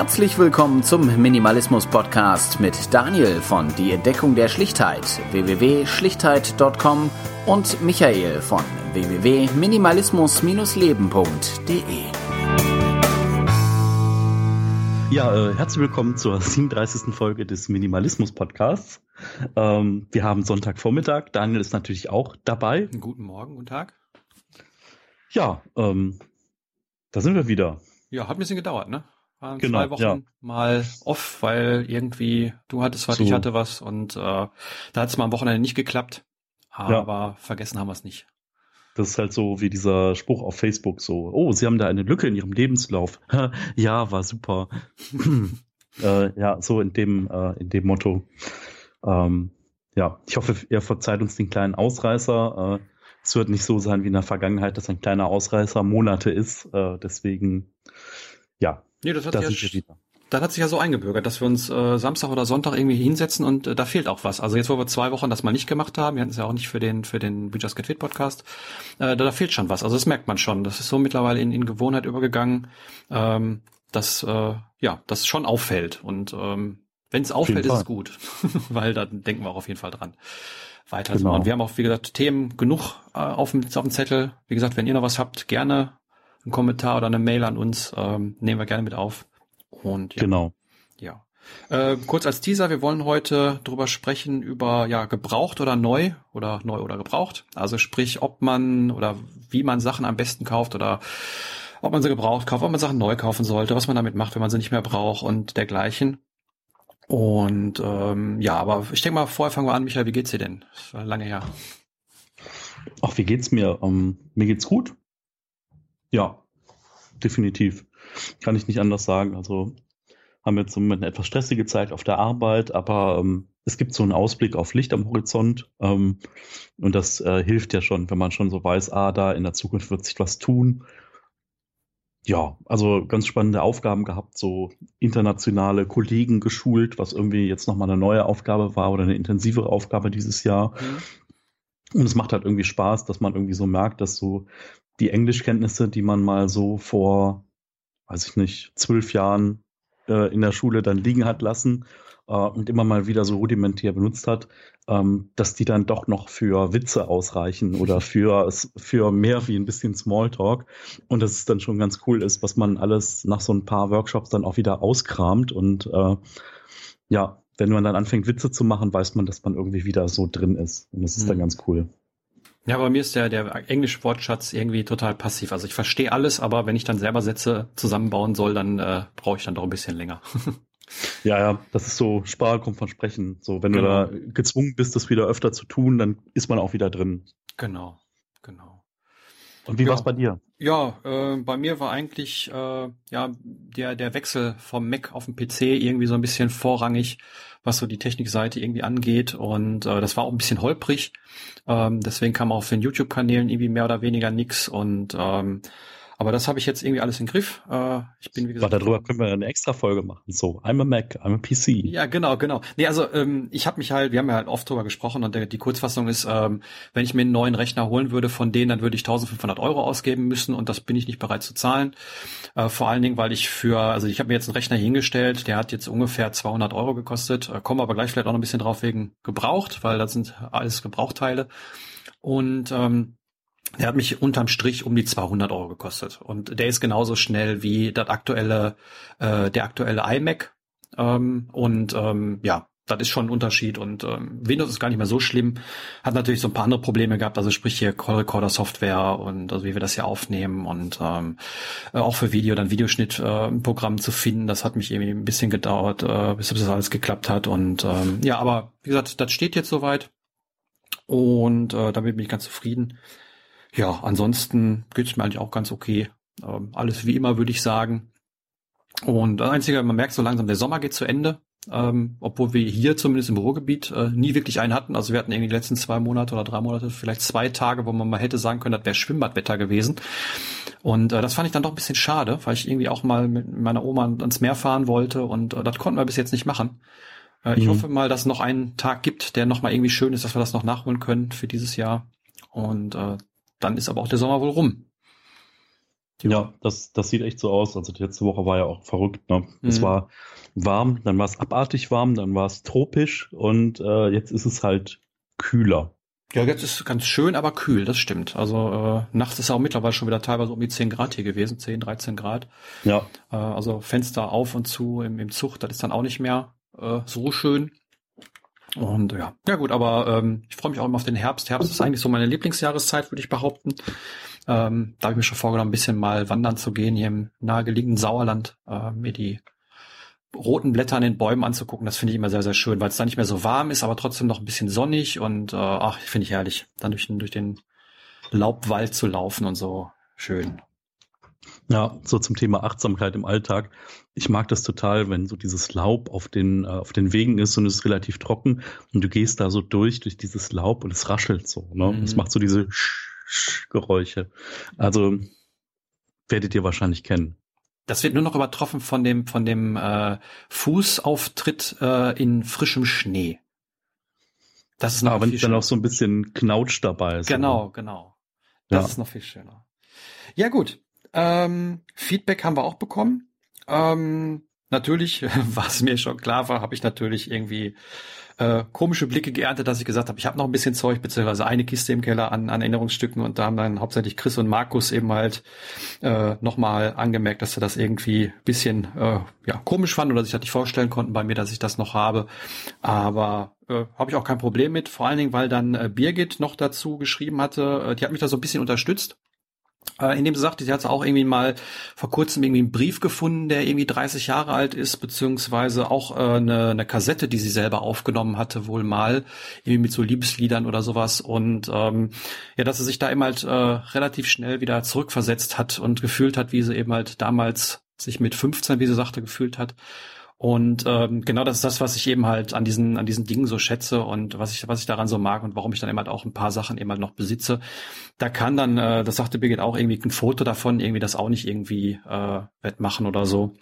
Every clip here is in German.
Herzlich willkommen zum Minimalismus Podcast mit Daniel von Die Entdeckung der Schlichtheit www.schlichtheit.com und Michael von www.minimalismus-leben.de. Ja, äh, herzlich willkommen zur 37. Folge des Minimalismus Podcasts. Ähm, wir haben Sonntagvormittag. Daniel ist natürlich auch dabei. Guten Morgen, guten Tag. Ja, ähm, da sind wir wieder. Ja, hat ein bisschen gedauert, ne? Waren Genau, zwei Wochen ja. mal off, weil irgendwie du hattest was, So. ich hatte was und äh, da hat es mal am Wochenende nicht geklappt. Aber vergessen haben wir es nicht. Das ist halt so wie dieser Spruch auf Facebook so, oh, Sie haben da eine Lücke in Ihrem Lebenslauf. ja, war super. äh, ja, so in dem, äh, in dem Motto. Ähm, ja, ich hoffe, ihr verzeiht uns den kleinen Ausreißer. Äh, es wird nicht so sein wie in der Vergangenheit, dass ein kleiner Ausreißer Monate ist. Äh, deswegen, ja, Nee, das hat, da sich ja, das hat sich ja so eingebürgert, dass wir uns äh, Samstag oder Sonntag irgendwie hinsetzen und äh, da fehlt auch was. Also jetzt, wo wir zwei Wochen das mal nicht gemacht haben, wir hatten es ja auch nicht für den für den We Just Get Fit Podcast, äh, da, da fehlt schon was. Also das merkt man schon. Das ist so mittlerweile in, in Gewohnheit übergegangen, ähm, dass äh, ja das schon auffällt. Und ähm, wenn es auffällt, ist es gut, weil da denken wir auch auf jeden Fall dran. Weiter Genau. Und wir haben auch, wie gesagt, Themen genug äh, auf, dem, auf dem Zettel. Wie gesagt, wenn ihr noch was habt, gerne einen Kommentar oder eine Mail an uns, ähm, nehmen wir gerne mit auf. Und ja, Genau. ja. Äh, kurz als Teaser, wir wollen heute drüber sprechen über ja gebraucht oder neu oder neu oder gebraucht. Also sprich, ob man oder wie man Sachen am besten kauft oder ob man sie gebraucht kauft, ob man Sachen neu kaufen sollte, was man damit macht, wenn man sie nicht mehr braucht und dergleichen. Und ähm, ja, aber ich denke mal, vorher fangen wir an, Michael, wie geht's dir denn? Das war lange her. Ach, wie geht's mir? Ähm, mir geht's gut. Ja, definitiv. Kann ich nicht anders sagen. Also haben jetzt im Moment eine etwas stressige Zeit auf der Arbeit, aber ähm, es gibt so einen Ausblick auf Licht am Horizont. Ähm, und das äh, hilft ja schon, wenn man schon so weiß, ah, da in der Zukunft wird sich was tun. Ja, also ganz spannende Aufgaben gehabt, so internationale Kollegen geschult, was irgendwie jetzt nochmal eine neue Aufgabe war oder eine intensivere Aufgabe dieses Jahr. Und es macht halt irgendwie Spaß, dass man irgendwie so merkt, dass so die Englischkenntnisse, die man mal so vor, weiß ich nicht, zwölf Jahren äh, in der Schule dann liegen hat lassen äh, und immer mal wieder so rudimentär benutzt hat, ähm, dass die dann doch noch für Witze ausreichen oder für, für mehr wie ein bisschen Smalltalk. Und dass es dann schon ganz cool ist, was man alles nach so ein paar Workshops dann auch wieder auskramt und äh, ja, wenn man dann anfängt, Witze zu machen, weiß man, dass man irgendwie wieder so drin ist. Und das ist dann Mhm. ganz cool. Ja, bei mir ist der, der englische Wortschatz irgendwie total passiv. Also ich verstehe alles, aber wenn ich dann selber Sätze zusammenbauen soll, dann äh, brauche ich dann doch ein bisschen länger. Ja, ja, das ist so, Sprache kommt von Sprechen. So, wenn Genau. du da gezwungen bist, das wieder öfter zu tun, dann ist man auch wieder drin. genau, genau. Und wie Ja. war's bei dir? Ja, äh, bei mir war eigentlich äh, ja der der Wechsel vom Mac auf den PC irgendwie so ein bisschen vorrangig, was so die Technikseite irgendwie angeht und äh, das war auch ein bisschen holprig. Ähm, deswegen kam auf den YouTube-Kanälen irgendwie mehr oder weniger nix und ähm, aber das habe ich jetzt irgendwie alles im Griff. Äh, ich bin wie Aber gesagt darüber können wir eine extra Folge machen. So, I'm a Mac, I'm a PC. Ja, genau, genau. Nee, also ähm, ich habe mich halt, wir haben ja halt oft drüber gesprochen und der, die Kurzfassung ist, ähm, wenn ich mir einen neuen Rechner holen würde von denen, dann würde ich 1500 Euro ausgeben müssen und das bin ich nicht bereit zu zahlen. Äh, vor allen Dingen, weil ich für, also ich habe mir jetzt einen Rechner hingestellt, der hat jetzt ungefähr 200 Euro gekostet, äh, komme aber gleich vielleicht auch noch ein bisschen drauf wegen gebraucht, weil das sind alles Gebrauchteile und ähm, der hat mich unterm Strich um die 200 Euro gekostet. Und der ist genauso schnell wie das aktuelle, äh, der aktuelle iMac. Ähm, und ähm, ja, das ist schon ein Unterschied. Und ähm, Windows ist gar nicht mehr so schlimm. Hat natürlich so ein paar andere Probleme gehabt, also sprich hier Call Recorder Software und also wie wir das hier aufnehmen. Und ähm, äh, auch für Video dann Videoschnitt äh, Programm zu finden. Das hat mich irgendwie ein bisschen gedauert, äh, bis das alles geklappt hat. Und ähm, ja, aber wie gesagt, das steht jetzt soweit. Und äh, damit bin ich ganz zufrieden. Ja, ansonsten geht's mir eigentlich auch ganz okay. Ähm, alles wie immer, würde ich sagen. Und das Einzige, man merkt so langsam, der Sommer geht zu Ende. Ähm, obwohl wir hier zumindest im Bürogebiet äh, nie wirklich einen hatten. Also wir hatten irgendwie die letzten zwei Monate oder drei Monate, vielleicht zwei Tage, wo man mal hätte sagen können, das wäre Schwimmbadwetter gewesen. Und äh, das fand ich dann doch ein bisschen schade, weil ich irgendwie auch mal mit meiner Oma ans Meer fahren wollte und äh, das konnten wir bis jetzt nicht machen. Äh, ich Mhm. hoffe mal, dass es noch einen Tag gibt, der noch mal irgendwie schön ist, dass wir das noch nachholen können für dieses Jahr. Und äh, dann ist aber auch der Sommer wohl rum. Ja, das, das sieht echt so aus. Also die letzte Woche war ja auch verrückt. Ne? Es Mhm. war warm, dann war es abartig warm, dann war es tropisch und äh, jetzt ist es halt kühler. Ja, jetzt ist ganz schön, aber kühl, das stimmt. Also äh, nachts ist ja auch mittlerweile schon wieder teilweise um die 10 Grad hier gewesen, 10, 13 Grad. Ja, Äh, also Fenster auf und zu im, im Zug, das ist dann auch nicht mehr äh, so schön. Und ja, ja gut, aber ähm, ich freue mich auch immer auf den Herbst. Herbst ist eigentlich so meine Lieblingsjahreszeit, würde ich behaupten. Ähm, da habe ich mir schon vorgenommen, ein bisschen mal wandern zu gehen hier im nahegelegenen Sauerland, äh, mir die roten Blätter an den Bäumen anzugucken. Das finde ich immer sehr, sehr schön, weil es da nicht mehr so warm ist, aber trotzdem noch ein bisschen sonnig und äh, ach, finde ich herrlich, dann durch den, durch den Laubwald zu laufen und so. Schön. Ja, so zum Thema Achtsamkeit im Alltag. Ich mag das total, wenn so dieses Laub auf den, äh, auf den Wegen ist und es ist relativ trocken und du gehst da so durch, durch dieses Laub und es raschelt so. Ne? Mhm. Es macht so diese Sch Sch Geräusche. Also werdet ihr wahrscheinlich kennen. Das wird nur noch übertroffen von dem von dem äh, Fußauftritt äh, in frischem Schnee. Das ist noch Aber wenn viel dann auch so ein bisschen Knautsch dabei ist. Genau, genau. Das Ja. ist noch viel schöner. Ja gut. Ähm, Feedback haben wir auch bekommen. Ähm, natürlich, was mir schon klar war, habe ich natürlich irgendwie äh, komische Blicke geerntet, dass ich gesagt habe, ich habe noch ein bisschen Zeug, beziehungsweise eine Kiste im Keller an, an Erinnerungsstücken und da haben dann hauptsächlich Chris und Markus eben halt äh, nochmal angemerkt, dass sie das irgendwie bisschen äh, ja, komisch fanden oder sich das nicht vorstellen konnten bei mir, dass ich das noch habe. Aber äh, habe ich auch kein Problem mit, vor allen Dingen, weil dann äh, Birgit noch dazu geschrieben hatte, äh, die hat mich da so ein bisschen unterstützt. Äh, indem sie sagte, sie hat auch irgendwie mal vor kurzem irgendwie einen Brief gefunden, der irgendwie 30 Jahre alt ist, beziehungsweise auch äh, eine, eine Kassette, die sie selber aufgenommen hatte, wohl mal, irgendwie mit so Liebesliedern oder sowas. Und ähm, ja, dass sie sich da eben halt äh, relativ schnell wieder zurückversetzt hat und gefühlt hat, wie sie eben halt damals sich mit 15, wie sie sagte, gefühlt hat. Und ähm, genau das ist das, was ich eben halt an diesen an diesen Dingen so schätze und was ich was ich daran so mag und warum ich dann eben halt auch ein paar Sachen eben halt noch besitze. Da kann dann, äh, das sagte Birgit auch, irgendwie ein Foto davon irgendwie das auch nicht irgendwie äh, wettmachen oder so.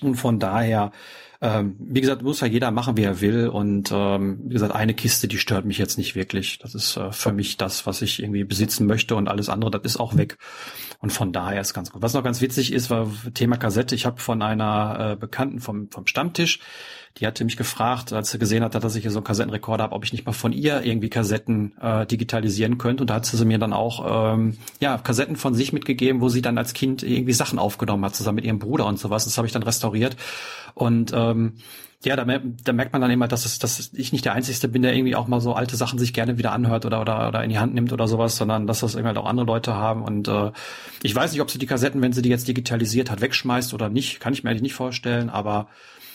Und von daher, ähm, wie gesagt, muss ja jeder machen, wie er will. Und ähm, wie gesagt, eine Kiste, die stört mich jetzt nicht wirklich. Das ist äh, für mich das, was ich irgendwie besitzen möchte und alles andere, das ist auch weg. Und von daher ist ganz gut. Was noch ganz witzig ist, war Thema Kassette. Ich habe von einer äh, Bekannten vom, vom Stammtisch, die hatte mich gefragt, als sie gesehen hat, dass ich hier so einen Kassettenrekorder habe, ob ich nicht mal von ihr irgendwie Kassetten äh, digitalisieren könnte. Und da hat sie mir dann auch ähm, ja Kassetten von sich mitgegeben, wo sie dann als Kind irgendwie Sachen aufgenommen hat, zusammen mit ihrem Bruder und sowas. Das habe ich dann restauriert. Und ähm, ja, da, da merkt man dann immer, dass, es, dass ich nicht der Einzige bin, der irgendwie auch mal so alte Sachen sich gerne wieder anhört oder, oder, oder in die Hand nimmt oder sowas, sondern dass das irgendwie halt auch andere Leute haben. Und äh, ich weiß nicht, ob sie die Kassetten, wenn sie die jetzt digitalisiert hat, wegschmeißt oder nicht, kann ich mir eigentlich nicht vorstellen, aber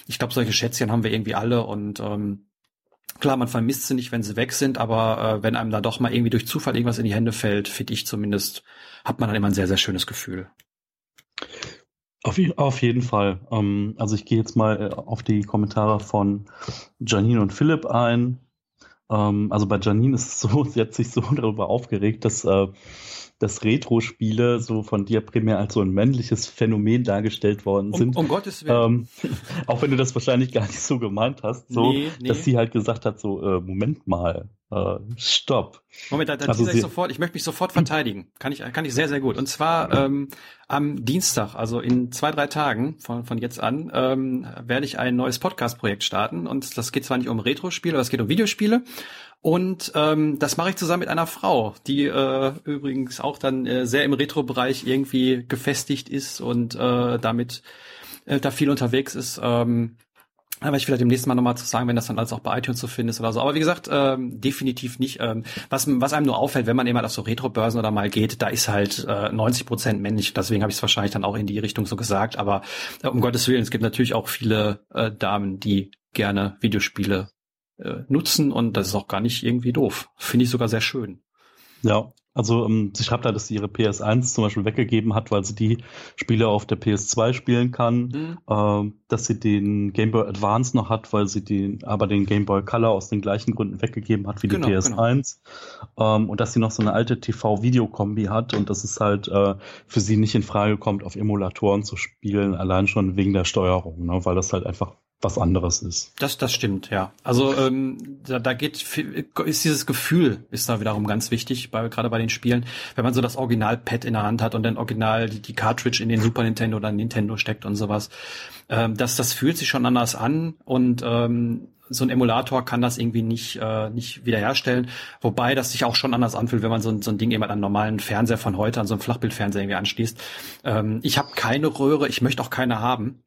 ich glaube, solche Schätzchen haben wir irgendwie alle und ähm, klar, man vermisst sie nicht, wenn sie weg sind, aber äh, wenn einem da doch mal irgendwie durch Zufall irgendwas in die Hände fällt, finde ich zumindest, hat man dann immer ein sehr, sehr schönes Gefühl. Auf, auf jeden Fall. Ähm, also ich gehe jetzt mal äh, auf die Kommentare von Janine und Philipp ein. Ähm, also bei Janine ist es so, sie hat sich so darüber aufgeregt, dass, äh, dass Retro-Spiele so von dir primär als so ein männliches Phänomen dargestellt worden Um, sind. um Gottes Willen. Ähm, auch wenn du das wahrscheinlich gar nicht so gemeint hast, so, Nee, nee. dass sie halt gesagt hat, so, äh, Moment mal, äh, stopp. Moment, da, da Also ich sofort, ich möchte mich sofort verteidigen. Kann ich, kann ich sehr, sehr gut. Und zwar ähm, am Dienstag, also in zwei, drei Tagen von, von jetzt an, ähm, werde ich ein neues Podcast-Projekt starten. Und das geht zwar nicht um Retro-Spiele, aber es geht um Videospiele. Und ähm, das mache ich zusammen mit einer Frau, die äh, übrigens auch dann äh, sehr im Retro-Bereich irgendwie gefestigt ist und äh, damit äh, da viel unterwegs ist. Ähm, aber ich vielleicht demnächst mal nochmal zu sagen, wenn das dann alles auch bei iTunes zu finden ist oder so. Aber wie gesagt, ähm, definitiv nicht. Ähm, was, was einem nur auffällt, wenn man eben halt auf so Retro-Börsen oder mal geht, da ist halt äh, 90 Prozent männlich. Deswegen habe ich es wahrscheinlich dann auch in die Richtung so gesagt. Aber äh, um Gottes Willen, es gibt natürlich auch viele äh, Damen, die gerne Videospiele äh, nutzen und das ist auch gar nicht irgendwie doof. Finde ich sogar sehr schön. Ja, also ähm, sie schreibt da, dass sie ihre PS1 zum Beispiel weggegeben hat, weil sie die Spiele auf der PS2 spielen kann. Hm. Ähm, dass sie den Game Boy Advance noch hat, weil sie den, aber den Game Boy Color aus den gleichen Gründen weggegeben hat wie Genau, die PS1. Ähm, und dass sie noch so eine alte TV-Video-Kombi hat und dass es halt äh, für sie nicht in Frage kommt, auf Emulatoren zu spielen, allein schon wegen der Steuerung, ne? weil das halt einfach was anderes ist. Das, das stimmt, ja. Also ähm, da, da geht ist dieses Gefühl ist da wiederum ganz wichtig, bei, gerade bei den Spielen, wenn man so das Original-Pad in der Hand hat und dann original die, die Cartridge in den Super Nintendo oder Nintendo steckt und sowas. Ähm, das, das fühlt sich schon anders an und ähm, so ein Emulator kann das irgendwie nicht, äh, nicht wiederherstellen. Wobei das sich auch schon anders anfühlt, wenn man so ein, so ein Ding eben an einen normalen Fernseher von heute, an so einen Flachbildfernseher irgendwie anschließt. Ähm, ich habe keine Röhre, ich möchte auch keine haben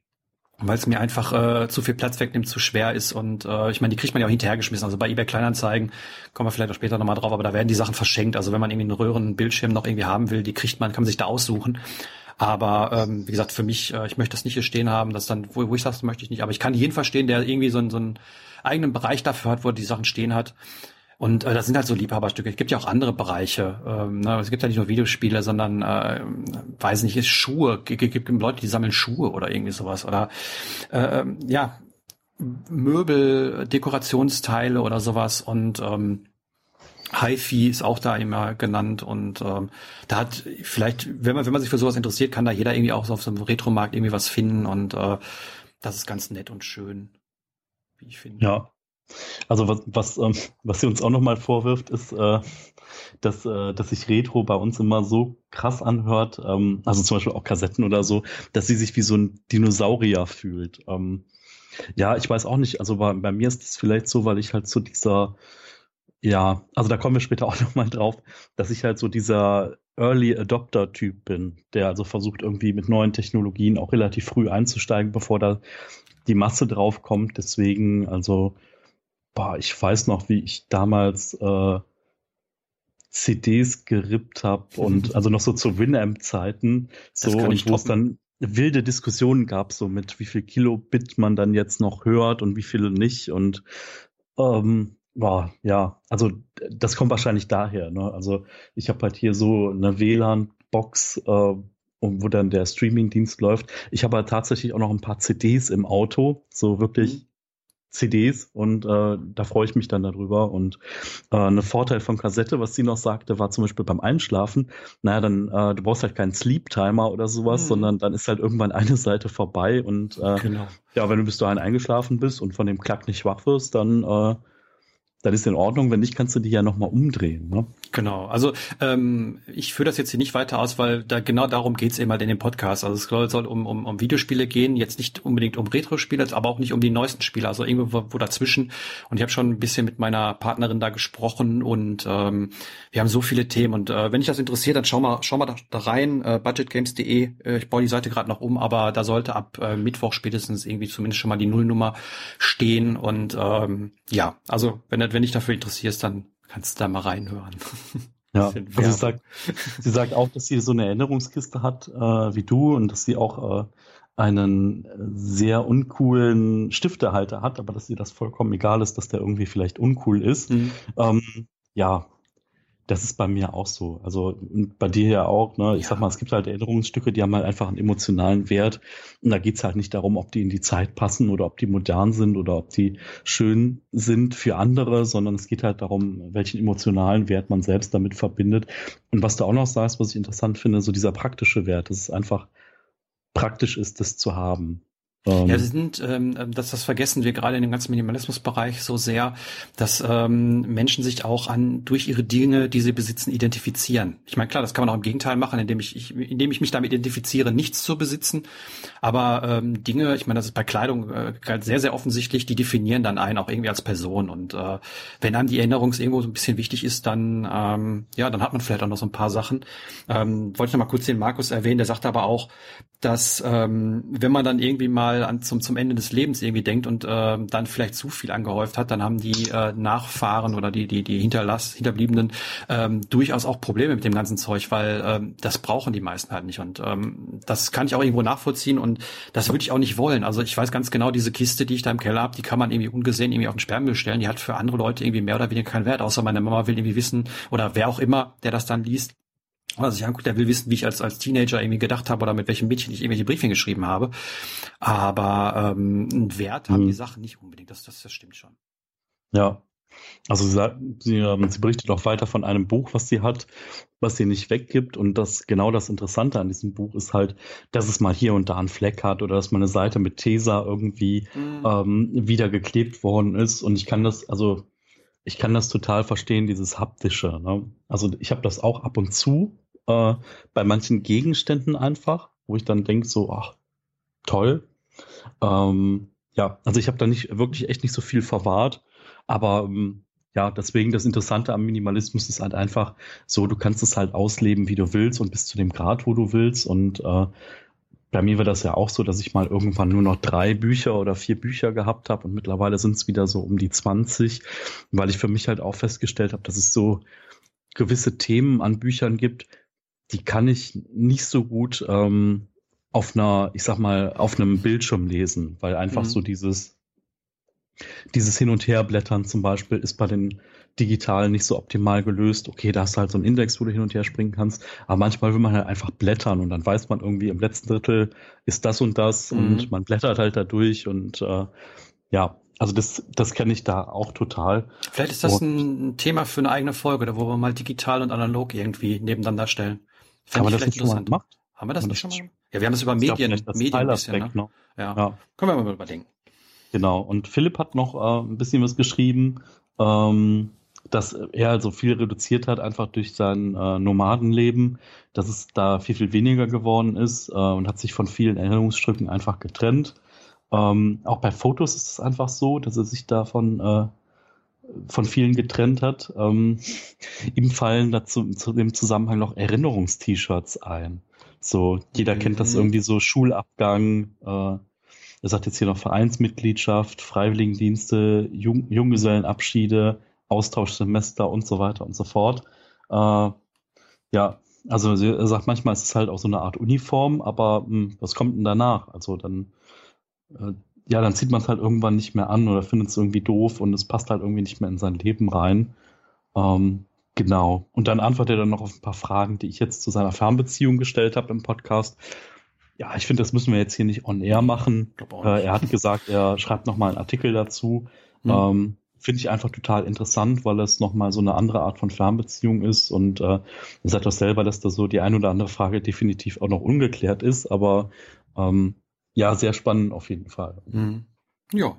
weil es mir einfach äh, zu viel Platz wegnimmt, zu schwer ist und äh, ich meine, die kriegt man ja auch hinterhergeschmissen. Also bei eBay Kleinanzeigen kommen wir vielleicht auch später nochmal drauf, aber da werden die Sachen verschenkt. Also wenn man irgendwie einen Röhrenbildschirm noch irgendwie haben will, die kriegt man, kann man sich da aussuchen. Aber ähm, wie gesagt, für mich, äh, ich möchte das nicht hier stehen haben, das dann, wo, wo ich das möchte ich nicht. Aber ich kann jeden verstehen, der irgendwie so, einen so einen eigenen Bereich dafür hat, wo er die Sachen stehen hat. Und äh, das sind halt so Liebhaberstücke. Es gibt ja auch andere Bereiche. Ähm, ne? Es gibt ja nicht nur Videospiele, sondern, äh, weiß nicht, ist Schuhe. Es gibt, Leute, die sammeln Schuhe oder irgendwie sowas. Oder äh, ja, Möbel, Dekorationsteile oder sowas. Und ähm, HiFi ist auch da immer genannt und ähm, da hat vielleicht, wenn man wenn man sich für sowas interessiert, kann da jeder irgendwie auch so auf so einem Retromarkt irgendwie was finden und äh, das ist ganz nett und schön, wie ich finde. Ja, also was, was, ähm, was sie uns auch nochmal vorwirft, ist, äh, dass, äh, dass sich Retro bei uns immer so krass anhört, ähm, also zum Beispiel auch Kassetten oder so, dass sie sich wie so ein Dinosaurier fühlt. Ähm, ja, ich weiß auch nicht, also bei, bei mir ist es vielleicht so, weil ich halt zu dieser, ja, also da kommen wir später auch nochmal drauf, dass ich halt so dieser Early Adopter-Typ bin, der also versucht irgendwie mit neuen Technologien auch relativ früh einzusteigen, bevor da die Masse drauf kommt. Deswegen, also boah, ich weiß noch, wie ich damals äh, CDs gerippt habe und also noch so zu Winamp-Zeiten, so und wo es dann wilde Diskussionen gab, so mit wie viel Kilobit man dann jetzt noch hört und wie viele nicht und ähm, boah, ja, also das kommt wahrscheinlich daher. Ne? Also ich habe halt hier so eine WLAN-Box, äh, wo dann der Streaming-Dienst läuft. Ich habe halt tatsächlich auch noch ein paar CDs im Auto, so wirklich mhm. CDs und äh, da freue ich mich dann darüber. Und äh, ein Vorteil von Kassette, was sie noch sagte, war zum Beispiel beim Einschlafen, naja, dann, äh, du brauchst halt keinen Sleep-Timer oder sowas, mhm. sondern dann ist halt irgendwann eine Seite vorbei und äh, genau. ja, wenn du bis dahin eingeschlafen bist und von dem Klack nicht wach wirst, dann äh, dann ist in Ordnung. Wenn nicht, kannst du die ja nochmal umdrehen. Ne? Genau. Also ähm, ich führe das jetzt hier nicht weiter aus, weil da genau darum geht's eben halt in dem Podcast. Also es soll, um, um, um Videospiele gehen, jetzt nicht unbedingt um Retro-Spiele, aber auch nicht um die neuesten Spiele, also irgendwo wo, wo dazwischen. Und ich habe schon ein bisschen mit meiner Partnerin da gesprochen und ähm, wir haben so viele Themen. Und äh, wenn dich das interessiert, dann schau mal, schau mal da, da rein, äh, budgetgames.de. Äh, ich baue die Seite gerade noch um, aber da sollte ab äh, Mittwoch spätestens irgendwie zumindest schon mal die Nullnummer stehen. Und ähm, ja, also wenn wenn dich dafür interessierst, dann kannst du da mal reinhören. Ja, also sie sagt, sie sagt auch, dass sie so eine Erinnerungskiste hat äh, wie du und dass sie auch äh, einen sehr uncoolen Stiftehalter hat, aber dass ihr das vollkommen egal ist, dass der irgendwie vielleicht uncool ist. Mhm. Ähm, ja, das ist bei mir auch so. Also bei dir ja auch. Ne? Ich ja. sag mal, es gibt halt Erinnerungsstücke, die haben halt einfach einen emotionalen Wert. Und da geht's halt nicht darum, ob die in die Zeit passen oder ob die modern sind oder ob die schön sind für andere, sondern es geht halt darum, welchen emotionalen Wert man selbst damit verbindet. Und was du auch noch sagst, was ich interessant finde, so dieser praktische Wert, dass es einfach praktisch ist, das zu haben. Ähm, ja, sind, ähm, das, das vergessen wir gerade in dem ganzen Minimalismusbereich so sehr, dass ähm, Menschen sich auch an durch ihre Dinge, die sie besitzen, identifizieren. Ich meine, klar, das kann man auch im Gegenteil machen, indem ich, ich indem ich mich damit identifiziere, nichts zu besitzen. Aber ähm, Dinge, ich meine, das ist bei Kleidung äh, sehr, sehr offensichtlich, die definieren dann einen auch irgendwie als Person. Und äh, wenn einem die Erinnerung irgendwo so ein bisschen wichtig ist, dann ähm, ja, dann hat man vielleicht auch noch so ein paar Sachen. Ähm, wollte ich noch mal kurz den Markus erwähnen, der sagte aber auch, dass ähm, wenn man dann irgendwie mal an, zum, zum Ende des Lebens irgendwie denkt und äh, dann vielleicht zu viel angehäuft hat, dann haben die äh, Nachfahren oder die, die, die Hinterlass, Hinterbliebenen ähm, durchaus auch Probleme mit dem ganzen Zeug, weil ähm, das brauchen die meisten halt nicht. Und ähm, das kann ich auch irgendwo nachvollziehen und das würde ich auch nicht wollen. Also ich weiß ganz genau, diese Kiste, die ich da im Keller habe, die kann man irgendwie ungesehen irgendwie auf den Sperrmüll stellen. Die hat für andere Leute irgendwie mehr oder weniger keinen Wert, außer meine Mama will irgendwie wissen oder wer auch immer, der das dann liest, oder sich anguckt, der will wissen, wie ich als, als Teenager irgendwie gedacht habe oder mit welchem Mädchen ich irgendwelche Briefchen geschrieben habe. Aber ähm, einen Wert haben mhm. die Sachen nicht unbedingt. Das, das, das stimmt schon. Ja. Also sie, sie, ähm, sie berichtet auch weiter von einem Buch, was sie hat, was sie nicht weggibt. Und das genau das Interessante an diesem Buch ist halt, dass es mal hier und da einen Fleck hat oder dass mal eine Seite mit Tesa irgendwie mhm. ähm, wieder geklebt worden ist. Und ich kann das, also ich kann das total verstehen, dieses haptische. Ne? Also ich habe das auch ab und zu äh, bei manchen Gegenständen einfach, wo ich dann denke so, ach toll. Ähm, ja, also ich habe da nicht wirklich echt nicht so viel verwahrt, aber ähm, ja, deswegen das Interessante am Minimalismus ist halt einfach so, du kannst es halt ausleben, wie du willst und bis zu dem Grad, wo du willst. Und äh, bei mir war das ja auch so, dass ich mal irgendwann nur noch drei Bücher oder vier Bücher gehabt habe und mittlerweile sind es wieder so um die 20, weil ich für mich halt auch festgestellt habe, dass es so gewisse Themen an Büchern gibt, die kann ich nicht so gut ähm, auf einer, ich sag mal, auf einem Bildschirm lesen, weil einfach mhm. so dieses, dieses Hin- und Herblättern zum Beispiel ist bei den digitalen nicht so optimal gelöst. Okay, da hast du halt so einen Index, wo du hin und her springen kannst, aber manchmal will man halt einfach blättern und dann weiß man irgendwie im letzten Drittel ist das und das mhm. und man blättert halt da durch und äh, ja, also das, das kenne ich da auch total. Vielleicht ist das und, ein Thema für eine eigene Folge, wo wir mal digital und analog irgendwie nebeneinander stellen. Fänd Haben wir das nicht schon mal gemacht? Haben wir das nicht schon mal? Ja, wir haben es über Medien, glaub, Medien ein bisschen, ne? noch. Ja. ja. Können wir mal überdenken. Genau. Und Philipp hat noch äh, ein bisschen was geschrieben, ähm, dass er also viel reduziert hat, einfach durch sein äh, Nomadenleben, dass es da viel, viel weniger geworden ist äh, und hat sich von vielen Erinnerungsstücken einfach getrennt. Ähm, auch bei Fotos ist es einfach so, dass er sich davon äh, von vielen getrennt hat. Ähm, ihm fallen dazu zu dem Zusammenhang noch Erinnerungst-T-Shirts ein. So, jeder mhm. kennt das mhm. irgendwie so, Schulabgang, äh, er sagt jetzt hier noch Vereinsmitgliedschaft, Freiwilligendienste, Jung Junggesellenabschiede, Austauschsemester und so weiter und so fort. Äh, ja, also er sagt manchmal ist es halt auch so eine Art Uniform, aber mh, hm, was kommt denn danach? Also dann äh, ja, dann zieht man es halt irgendwann nicht mehr an oder findet es irgendwie doof und es passt halt irgendwie nicht mehr in sein Leben rein. Ähm, genau. Und dann antwortet er dann noch auf ein paar Fragen, die ich jetzt zu seiner Fernbeziehung gestellt habe im Podcast. Ja, ich finde, das müssen wir jetzt hier nicht on air machen. Äh, er hat gesagt, er schreibt nochmal einen Artikel dazu. Mhm. Ähm, finde ich einfach total interessant, weil es nochmal so eine andere Art von Fernbeziehung ist und äh, er sagt auch selber, dass da so die ein oder andere Frage definitiv auch noch ungeklärt ist, aber ähm, ja, sehr spannend auf jeden Fall. Mhm. Ja.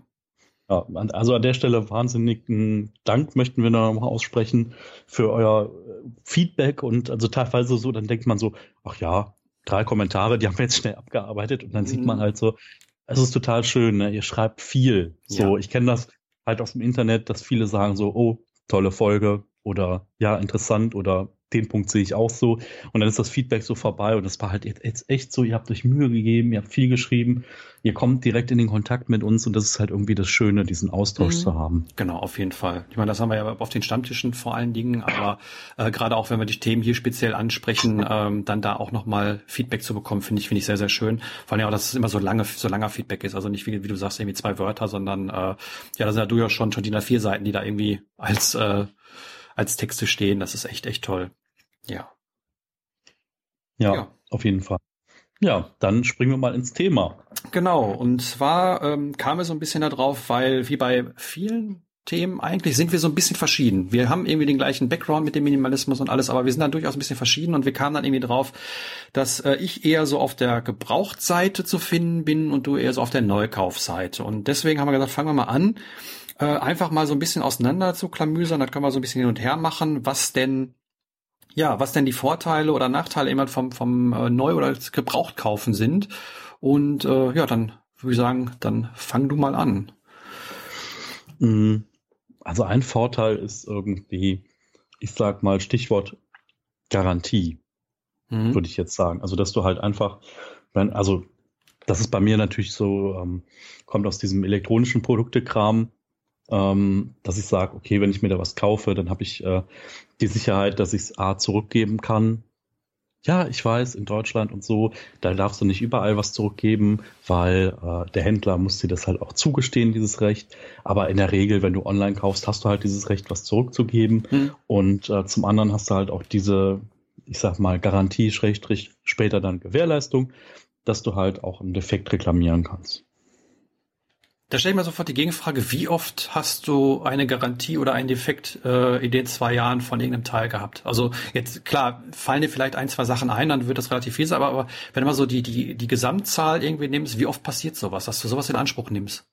ja. Also an der Stelle wahnsinnigen Dank möchten wir noch mal aussprechen für euer äh, Feedback und also teilweise so, dann denkt man so, ach ja, drei Kommentare, die haben wir jetzt schnell abgearbeitet und dann mhm. sieht man halt so, es ist total schön, ne? ihr schreibt viel. So, ja. ich kenne das halt aus dem Internet, dass viele sagen so, oh, tolle Folge oder ja, interessant oder den Punkt sehe ich auch so. Und dann ist das Feedback so vorbei und es war halt jetzt echt so, ihr habt euch Mühe gegeben, ihr habt viel geschrieben, ihr kommt direkt in den Kontakt mit uns und das ist halt irgendwie das Schöne, diesen Austausch mhm. zu haben. Genau, auf jeden Fall. Ich meine, das haben wir ja auf den Stammtischen vor allen Dingen, aber äh, gerade auch wenn wir die Themen hier speziell ansprechen, ähm, dann da auch nochmal Feedback zu bekommen, finde ich, finde ich sehr, sehr schön. Vor allem auch, dass es immer so lange, so langer Feedback ist. Also nicht wie, wie du sagst, irgendwie zwei Wörter, sondern äh, ja, da sind ja durchaus schon schon die vier Seiten, die da irgendwie als äh, als Texte stehen. Das ist echt, echt toll. Ja. Ja, ja. auf jeden Fall. Ja, dann springen wir mal ins Thema. Genau, und zwar ähm, kam es so ein bisschen darauf, weil wie bei vielen Themen eigentlich sind wir so ein bisschen verschieden. Wir haben irgendwie den gleichen Background mit dem Minimalismus und alles, aber wir sind dann durchaus ein bisschen verschieden und wir kamen dann irgendwie drauf, dass äh, ich eher so auf der Gebrauchtseite zu finden bin und du eher so auf der Neukaufseite. Und deswegen haben wir gesagt, fangen wir mal an, äh, einfach mal so ein bisschen auseinander zu klamüsern, das können wir so ein bisschen hin und her machen, was denn ja, was denn die Vorteile oder Nachteile immer vom, vom äh, Neu- oder Gebrauchtkaufen sind. Und äh, ja, dann würde ich sagen, dann fang du mal an. Mhm. Also ein Vorteil ist irgendwie, ich sag mal Stichwort Garantie, mhm. würde ich jetzt sagen. Also dass du halt einfach, wenn, also das ist bei mir natürlich so, ähm, kommt aus diesem elektronischen Produktekram, ähm, dass ich sage, okay, wenn ich mir da was kaufe, dann habe ich äh, die Sicherheit, dass ich es A zurückgeben kann. Ja, ich weiß, in Deutschland und so, da darfst du nicht überall was zurückgeben, weil äh, der Händler muss dir das halt auch zugestehen, dieses Recht. Aber in der Regel, wenn du online kaufst, hast du halt dieses Recht, was zurückzugeben. Hm. Und äh, zum anderen hast du halt auch diese, ich sag mal, Garantie, Schrägstrich, später dann Gewährleistung, dass du halt auch einen Defekt reklamieren kannst. Da stelle ich mir sofort die Gegenfrage, wie oft hast du eine Garantie oder einen Defekt äh, in den zwei Jahren von irgendeinem Teil gehabt? Also jetzt, klar, fallen dir vielleicht ein, zwei Sachen ein, dann wird das relativ viel sein, aber, aber wenn du mal so die, die, die Gesamtzahl irgendwie nimmst, wie oft passiert sowas, dass du sowas in Anspruch nimmst?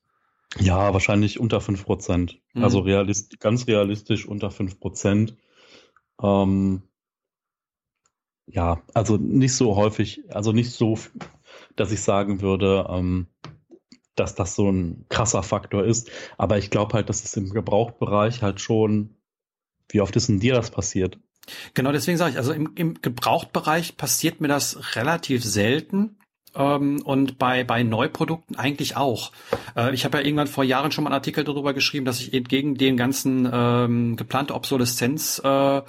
Ja, wahrscheinlich unter fünf Prozent. Mhm. Also realist, ganz realistisch unter fünf Prozent. Ähm, ja, also nicht so häufig, also nicht so, dass ich sagen würde, ähm, dass das so ein krasser Faktor ist. Aber ich glaube halt, dass es im Gebrauchtbereich halt schon, wie oft ist denn dir das passiert? Genau, deswegen sage ich, also im, im Gebrauchtbereich passiert mir das relativ selten. Ähm, und bei, bei Neuprodukten eigentlich auch. Äh, ich habe ja irgendwann vor Jahren schon mal einen Artikel darüber geschrieben, dass ich entgegen den ganzen ähm, geplante Obsoleszenz äh,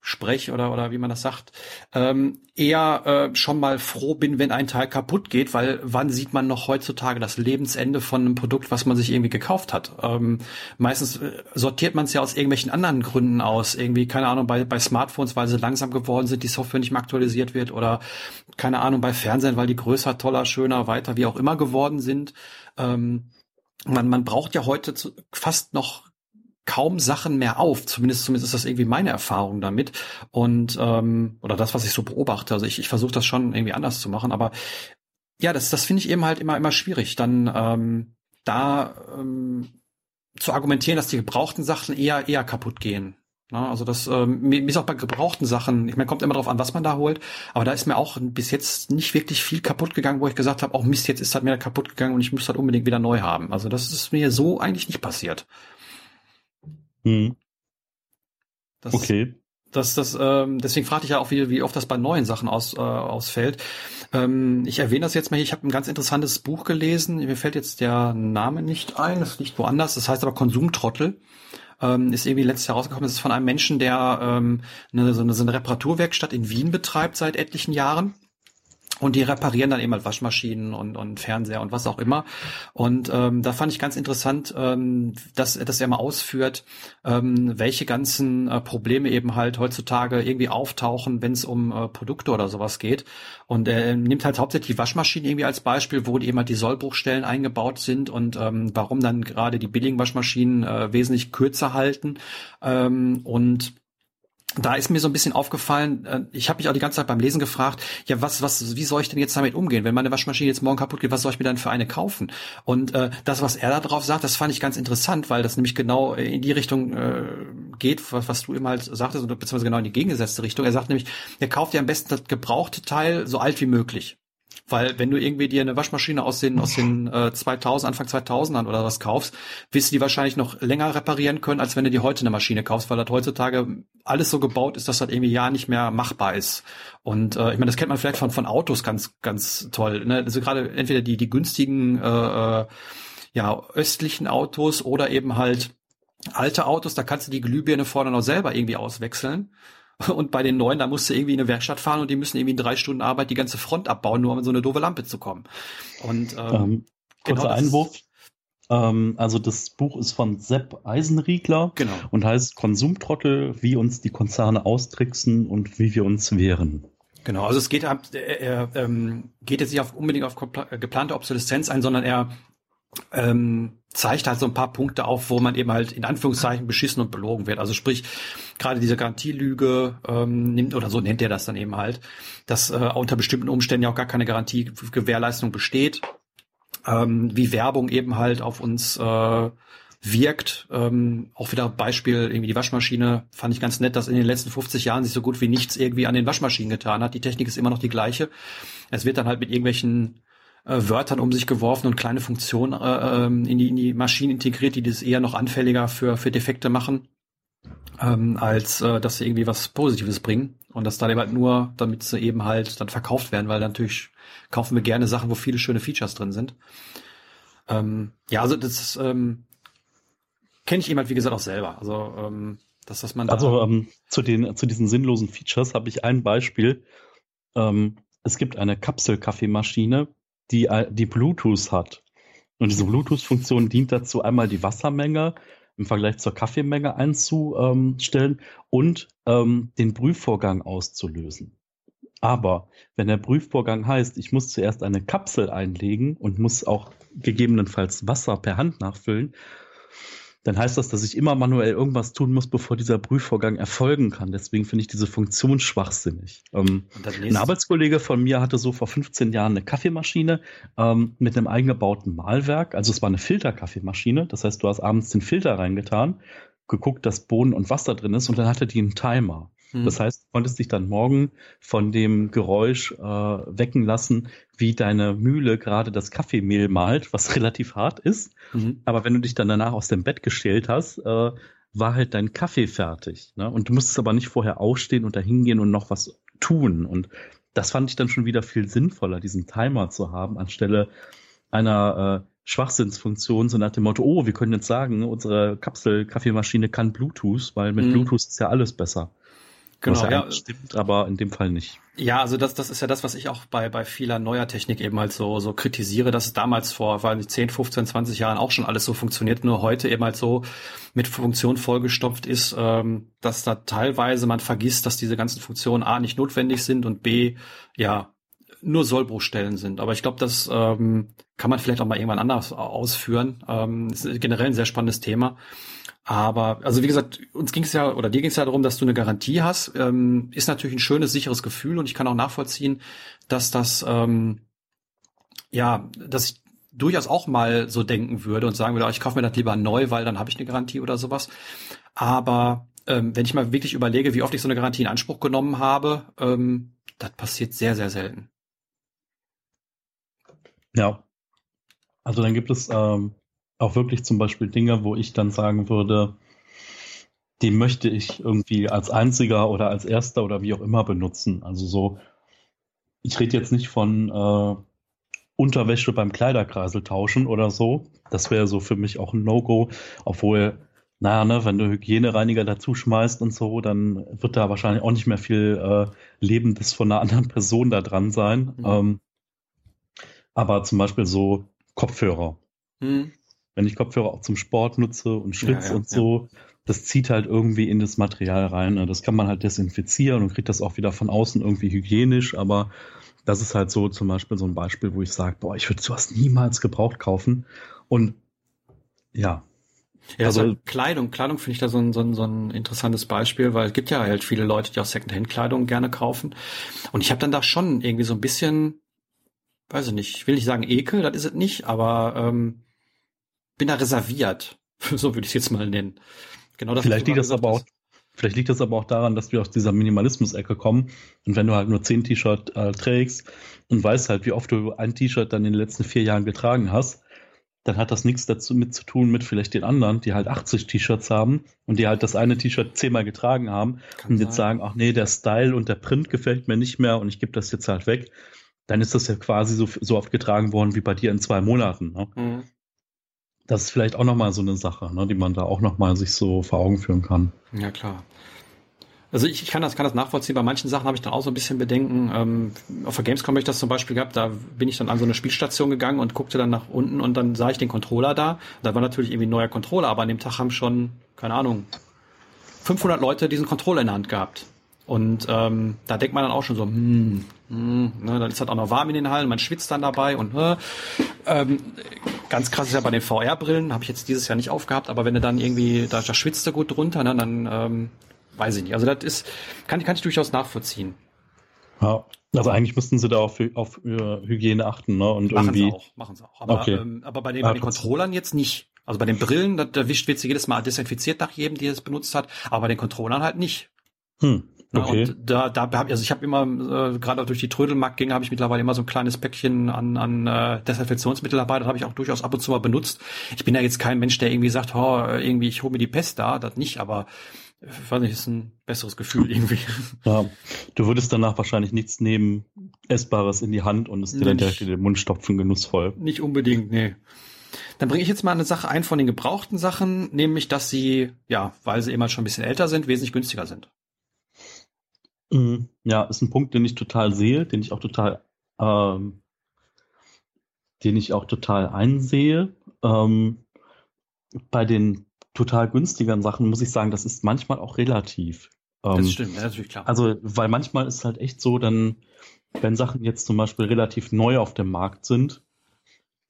sprech oder oder wie man das sagt, ähm, eher äh, schon mal froh bin, wenn ein Teil kaputt geht, weil wann sieht man noch heutzutage das Lebensende von einem Produkt, was man sich irgendwie gekauft hat? Ähm, meistens äh, sortiert man es ja aus irgendwelchen anderen Gründen aus, irgendwie keine Ahnung bei bei Smartphones, weil sie langsam geworden sind, die Software nicht mehr aktualisiert wird oder keine Ahnung bei Fernsehen, weil die größer, toller, schöner, weiter, wie auch immer geworden sind. Ähm, man, man braucht ja heute zu, fast noch kaum Sachen mehr auf. Zumindest, zumindest ist das irgendwie meine Erfahrung damit. Und ähm, oder das, was ich so beobachte. Also ich, ich versuche das schon irgendwie anders zu machen, aber ja, das, das finde ich eben halt immer, immer schwierig, dann ähm, da ähm, zu argumentieren, dass die gebrauchten Sachen eher, eher kaputt gehen. Na, also das ähm, mir ist auch bei gebrauchten Sachen, ich meine, kommt immer darauf an, was man da holt, aber da ist mir auch bis jetzt nicht wirklich viel kaputt gegangen, wo ich gesagt habe, auch oh Mist, jetzt ist halt mir kaputt gegangen und ich muss halt unbedingt wieder neu haben. Also das ist mir so eigentlich nicht passiert. Hm. Das, okay. Das, das, ähm, deswegen fragte ich ja auch, wie, wie oft das bei neuen Sachen aus, äh, ausfällt. Ähm, ich erwähne das jetzt mal hier, ich habe ein ganz interessantes Buch gelesen, mir fällt jetzt der Name nicht ein, das liegt woanders, das heißt aber Konsumtrottel. Ähm, ist irgendwie letztes Jahr rausgekommen, das ist von einem Menschen, der ähm, eine, so, eine, so eine Reparaturwerkstatt in Wien betreibt seit etlichen Jahren und die reparieren dann eben halt Waschmaschinen und, und Fernseher und was auch immer. Und ähm, da fand ich ganz interessant, ähm, dass, dass er mal ausführt, ähm, welche ganzen äh, Probleme eben halt heutzutage irgendwie auftauchen, wenn es um äh, Produkte oder sowas geht. Und er nimmt halt hauptsächlich die Waschmaschinen irgendwie als Beispiel, wo die eben halt die Sollbruchstellen eingebaut sind und ähm, warum dann gerade die billigen Waschmaschinen äh, wesentlich kürzer halten. Ähm, und da ist mir so ein bisschen aufgefallen, äh, ich habe mich auch die ganze Zeit beim Lesen gefragt, ja, was, was, wie soll ich denn jetzt damit umgehen? Wenn meine Waschmaschine jetzt morgen kaputt geht, was soll ich mir dann für eine kaufen? Und äh, das, was er da drauf sagt, das fand ich ganz interessant, weil das nämlich genau in die Richtung äh, geht, was, was du immer halt sagtest, beziehungsweise genau in die gegengesetzte Richtung. Er sagt nämlich, er kauft ja am besten das gebrauchte Teil so alt wie möglich. Weil wenn du irgendwie dir eine Waschmaschine aus den aus den äh, 2000 Anfang 2000ern oder was kaufst, wirst du die wahrscheinlich noch länger reparieren können, als wenn du dir heute eine Maschine kaufst, weil das heutzutage alles so gebaut ist, dass das irgendwie ja nicht mehr machbar ist. Und äh, ich meine, das kennt man vielleicht von von Autos ganz ganz toll. Ne? Also gerade entweder die die günstigen äh, äh, ja östlichen Autos oder eben halt alte Autos, da kannst du die Glühbirne vorne noch selber irgendwie auswechseln. Und bei den neuen, da musst du irgendwie in eine Werkstatt fahren und die müssen irgendwie in drei Stunden Arbeit die ganze Front abbauen, nur um in so eine doofe Lampe zu kommen. Und ähm, ähm, kurzer genau Einwurf. Ähm, also das Buch ist von Sepp Eisenriegler genau. und heißt Konsumtrottel, wie uns die Konzerne austricksen und wie wir uns wehren. Genau, also es geht, er, er ähm, geht jetzt nicht auf, unbedingt auf geplante Obsoleszenz ein, sondern er ähm, zeigt halt so ein paar Punkte auf, wo man eben halt in Anführungszeichen beschissen und belogen wird. Also sprich, gerade diese Garantielüge ähm, nimmt, oder so nennt er das dann eben halt, dass äh, unter bestimmten Umständen ja auch gar keine Garantiegewährleistung besteht. Ähm, wie Werbung eben halt auf uns äh, wirkt. Ähm, auch wieder Beispiel, irgendwie die Waschmaschine fand ich ganz nett, dass in den letzten 50 Jahren sich so gut wie nichts irgendwie an den Waschmaschinen getan hat. Die Technik ist immer noch die gleiche. Es wird dann halt mit irgendwelchen äh, Wörtern um sich geworfen und kleine Funktionen äh, ähm, in, die, in die Maschinen integriert, die das eher noch anfälliger für, für Defekte machen, ähm, als äh, dass sie irgendwie was Positives bringen. Und das dann eben halt nur, damit sie eben halt dann verkauft werden, weil natürlich kaufen wir gerne Sachen, wo viele schöne Features drin sind. Ähm, ja, also das ähm, kenne ich eben halt, wie gesagt, auch selber. Also, ähm, dass, dass man Also ähm, zu, den, zu diesen sinnlosen Features habe ich ein Beispiel. Ähm, es gibt eine Kapselkaffeemaschine, die, die Bluetooth hat. Und diese Bluetooth-Funktion dient dazu, einmal die Wassermenge im Vergleich zur Kaffeemenge einzustellen und ähm, den Brühvorgang auszulösen. Aber wenn der Prüfvorgang heißt, ich muss zuerst eine Kapsel einlegen und muss auch gegebenenfalls Wasser per Hand nachfüllen, dann heißt das, dass ich immer manuell irgendwas tun muss, bevor dieser Prüfvorgang erfolgen kann. Deswegen finde ich diese Funktion schwachsinnig. Ähm, ein Arbeitskollege von mir hatte so vor 15 Jahren eine Kaffeemaschine ähm, mit einem eingebauten Mahlwerk. Also es war eine Filterkaffeemaschine. Das heißt, du hast abends den Filter reingetan, geguckt, dass Bohnen und Wasser drin ist und dann hatte die einen Timer. Mhm. Das heißt, du konntest dich dann morgen von dem Geräusch äh, wecken lassen, wie deine Mühle gerade das Kaffeemehl malt, was relativ hart ist. Mhm. Aber wenn du dich dann danach aus dem Bett gestellt hast, äh, war halt dein Kaffee fertig. Ne? Und du musstest aber nicht vorher aufstehen und da hingehen und noch was tun. Und das fand ich dann schon wieder viel sinnvoller, diesen Timer zu haben, anstelle einer äh, Schwachsinnsfunktion, so nach dem Motto, oh, wir können jetzt sagen, unsere Kapsel-Kaffeemaschine kann Bluetooth, weil mit mhm. Bluetooth ist ja alles besser. Genau, was ja, stimmt, aber in dem Fall nicht. Ja, also das, das ist ja das, was ich auch bei, bei vieler neuer Technik eben halt so, so kritisiere, dass es damals vor, weil 10, 15, 20 Jahren auch schon alles so funktioniert, nur heute eben halt so mit Funktionen vollgestopft ist, ähm, dass da teilweise man vergisst, dass diese ganzen Funktionen A nicht notwendig sind und B, ja, nur Sollbruchstellen sind. Aber ich glaube, das ähm, kann man vielleicht auch mal irgendwann anders ausführen. Ähm, ist generell ein sehr spannendes Thema. Aber, also wie gesagt, uns ging es ja, oder dir ging es ja darum, dass du eine Garantie hast. Ähm, ist natürlich ein schönes, sicheres Gefühl und ich kann auch nachvollziehen, dass das, ähm, ja, dass ich durchaus auch mal so denken würde und sagen würde, oh, ich kaufe mir das lieber neu, weil dann habe ich eine Garantie oder sowas. Aber ähm, wenn ich mal wirklich überlege, wie oft ich so eine Garantie in Anspruch genommen habe, ähm, das passiert sehr, sehr selten. Ja. Also dann gibt es ähm, auch wirklich zum Beispiel Dinge, wo ich dann sagen würde, die möchte ich irgendwie als einziger oder als erster oder wie auch immer benutzen. Also so, ich rede jetzt nicht von äh, Unterwäsche beim Kleiderkreisel tauschen oder so. Das wäre so für mich auch ein No-Go, obwohl, naja, ne, wenn du Hygienereiniger dazu schmeißt und so, dann wird da wahrscheinlich auch nicht mehr viel äh, Lebendes von einer anderen Person da dran sein. Mhm. Ähm, aber zum Beispiel so Kopfhörer. Mhm wenn ich Kopfhörer auch zum Sport nutze und schwitze ja, ja, und so, ja. das zieht halt irgendwie in das Material rein. Ne? Das kann man halt desinfizieren und kriegt das auch wieder von außen irgendwie hygienisch, aber das ist halt so zum Beispiel so ein Beispiel, wo ich sage, boah, ich würde sowas niemals gebraucht kaufen. Und ja, ja, also, also Kleidung, Kleidung finde ich da so ein, so, ein, so ein interessantes Beispiel, weil es gibt ja halt viele Leute, die auch Secondhand-Kleidung gerne kaufen. Und ich habe dann da schon irgendwie so ein bisschen, weiß ich nicht, ich will nicht sagen Ekel, das ist es nicht, aber ähm, bin da reserviert. so würde ich es jetzt mal nennen. Genau das. Vielleicht liegt das aber auch, vielleicht liegt das aber auch daran, dass wir aus dieser Minimalismus-Ecke kommen. Und wenn du halt nur zehn T-Shirt äh, trägst und weißt halt, wie oft du ein T-Shirt dann in den letzten vier Jahren getragen hast, dann hat das nichts dazu mit zu tun mit vielleicht den anderen, die halt 80 T-Shirts haben und die halt das eine T-Shirt zehnmal getragen haben Kann und jetzt sagen, ach nee, der Style und der Print gefällt mir nicht mehr und ich gebe das jetzt halt weg. Dann ist das ja quasi so, so oft getragen worden wie bei dir in zwei Monaten. Ne? Mhm das ist vielleicht auch nochmal so eine Sache, ne, die man da auch nochmal sich so vor Augen führen kann. Ja, klar. Also ich, kann das, kann das nachvollziehen. Bei manchen Sachen habe ich dann auch so ein bisschen Bedenken. Ähm, auf der Gamescom habe ich das zum Beispiel gehabt. Da bin ich dann an so eine Spielstation gegangen und guckte dann nach unten und dann sah ich den Controller da. Da war natürlich irgendwie ein neuer Controller, aber an dem Tag haben schon, keine Ahnung, 500 Leute diesen Controller in der Hand gehabt. Und ähm, da denkt man dann auch schon so, hm, hm, ne, dann ist halt auch noch warm in den Hallen, man schwitzt dann dabei und äh, ähm, ganz krass ist ja bei den VR-Brillen, habe ich jetzt dieses Jahr nicht aufgehabt, aber wenn du dann irgendwie, da, da schwitzt du gut drunter, ne, dann ähm, weiß ich nicht. Also das ist, kann, kann ich durchaus nachvollziehen. Ja, also eigentlich müssten sie da auf, auf Hygiene achten, ne? Und machen irgendwie. Sie auch, machen sie auch. Aber, okay. ähm, aber bei den, bei den Controllern jetzt nicht. Also bei den Brillen, da, da wischt wird sie jedes Mal desinfiziert nach jedem, der es benutzt hat, aber bei den Controllern halt nicht. Hm. Ne, okay. Und da, da habe also ich habe immer äh, gerade durch die Trödelmarktgänge habe ich mittlerweile immer so ein kleines Päckchen an, an äh, Desinfektionsmittel dabei. Das habe ich auch durchaus ab und zu mal benutzt. Ich bin ja jetzt kein Mensch, der irgendwie sagt, oh, irgendwie ich hole mir die Pest da, das nicht, aber ich äh, weiß nicht, ist ein besseres Gefühl irgendwie. Ja, du würdest danach wahrscheinlich nichts nehmen, Essbares in die Hand und es dir dann direkt in den Mund stopfen, genussvoll. Nicht unbedingt, nee. Dann bringe ich jetzt mal eine Sache ein von den gebrauchten Sachen, nämlich, dass sie, ja, weil sie immer schon ein bisschen älter sind, wesentlich günstiger sind. Mhm. Ja, ist ein Punkt, den ich total sehe, den ich auch total, ähm, den ich auch total einsehe. Ähm, bei den total günstigeren Sachen muss ich sagen, das ist manchmal auch relativ. Ähm, das stimmt, ja, natürlich klar. Also, weil manchmal ist es halt echt so, dann, wenn Sachen jetzt zum Beispiel relativ neu auf dem Markt sind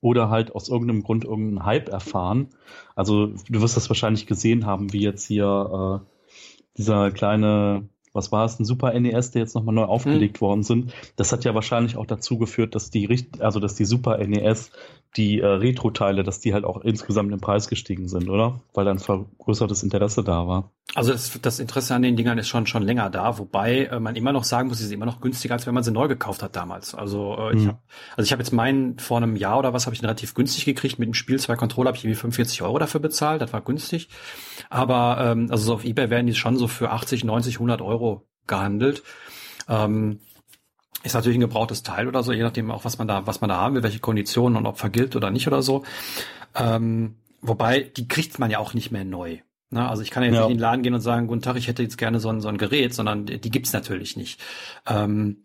oder halt aus irgendeinem Grund irgendeinen Hype erfahren. Also, du wirst das wahrscheinlich gesehen haben, wie jetzt hier äh, dieser kleine was war es, ein Super NES, der jetzt nochmal neu aufgelegt mhm. worden sind. Das hat ja wahrscheinlich auch dazu geführt, dass die also dass die Super NES, die äh, Retro-Teile, dass die halt auch insgesamt im Preis gestiegen sind, oder? Weil dann vergrößertes Interesse da war. Also das, das Interesse an den Dingern ist schon schon länger da, wobei äh, man immer noch sagen muss, sie sind immer noch günstiger, als wenn man sie neu gekauft hat damals. Also äh, mhm. ich habe also ich habe jetzt meinen vor einem Jahr oder was habe ich den relativ günstig gekriegt mit dem Spiel zwei Controller habe ich irgendwie 45 Euro dafür bezahlt, das war günstig. Aber ähm, also so auf eBay werden die schon so für 80, 90, 100 Euro gehandelt. Ähm, ist natürlich ein gebrauchtes Teil oder so, je nachdem auch, was man da, was man da haben will, welche Konditionen und ob vergilt oder nicht oder so. Ähm, wobei, die kriegt man ja auch nicht mehr neu. Ne? Also ich kann jetzt ja. nicht in den Laden gehen und sagen, guten Tag, ich hätte jetzt gerne so ein, so ein Gerät, sondern die, gibt's natürlich nicht. Ähm,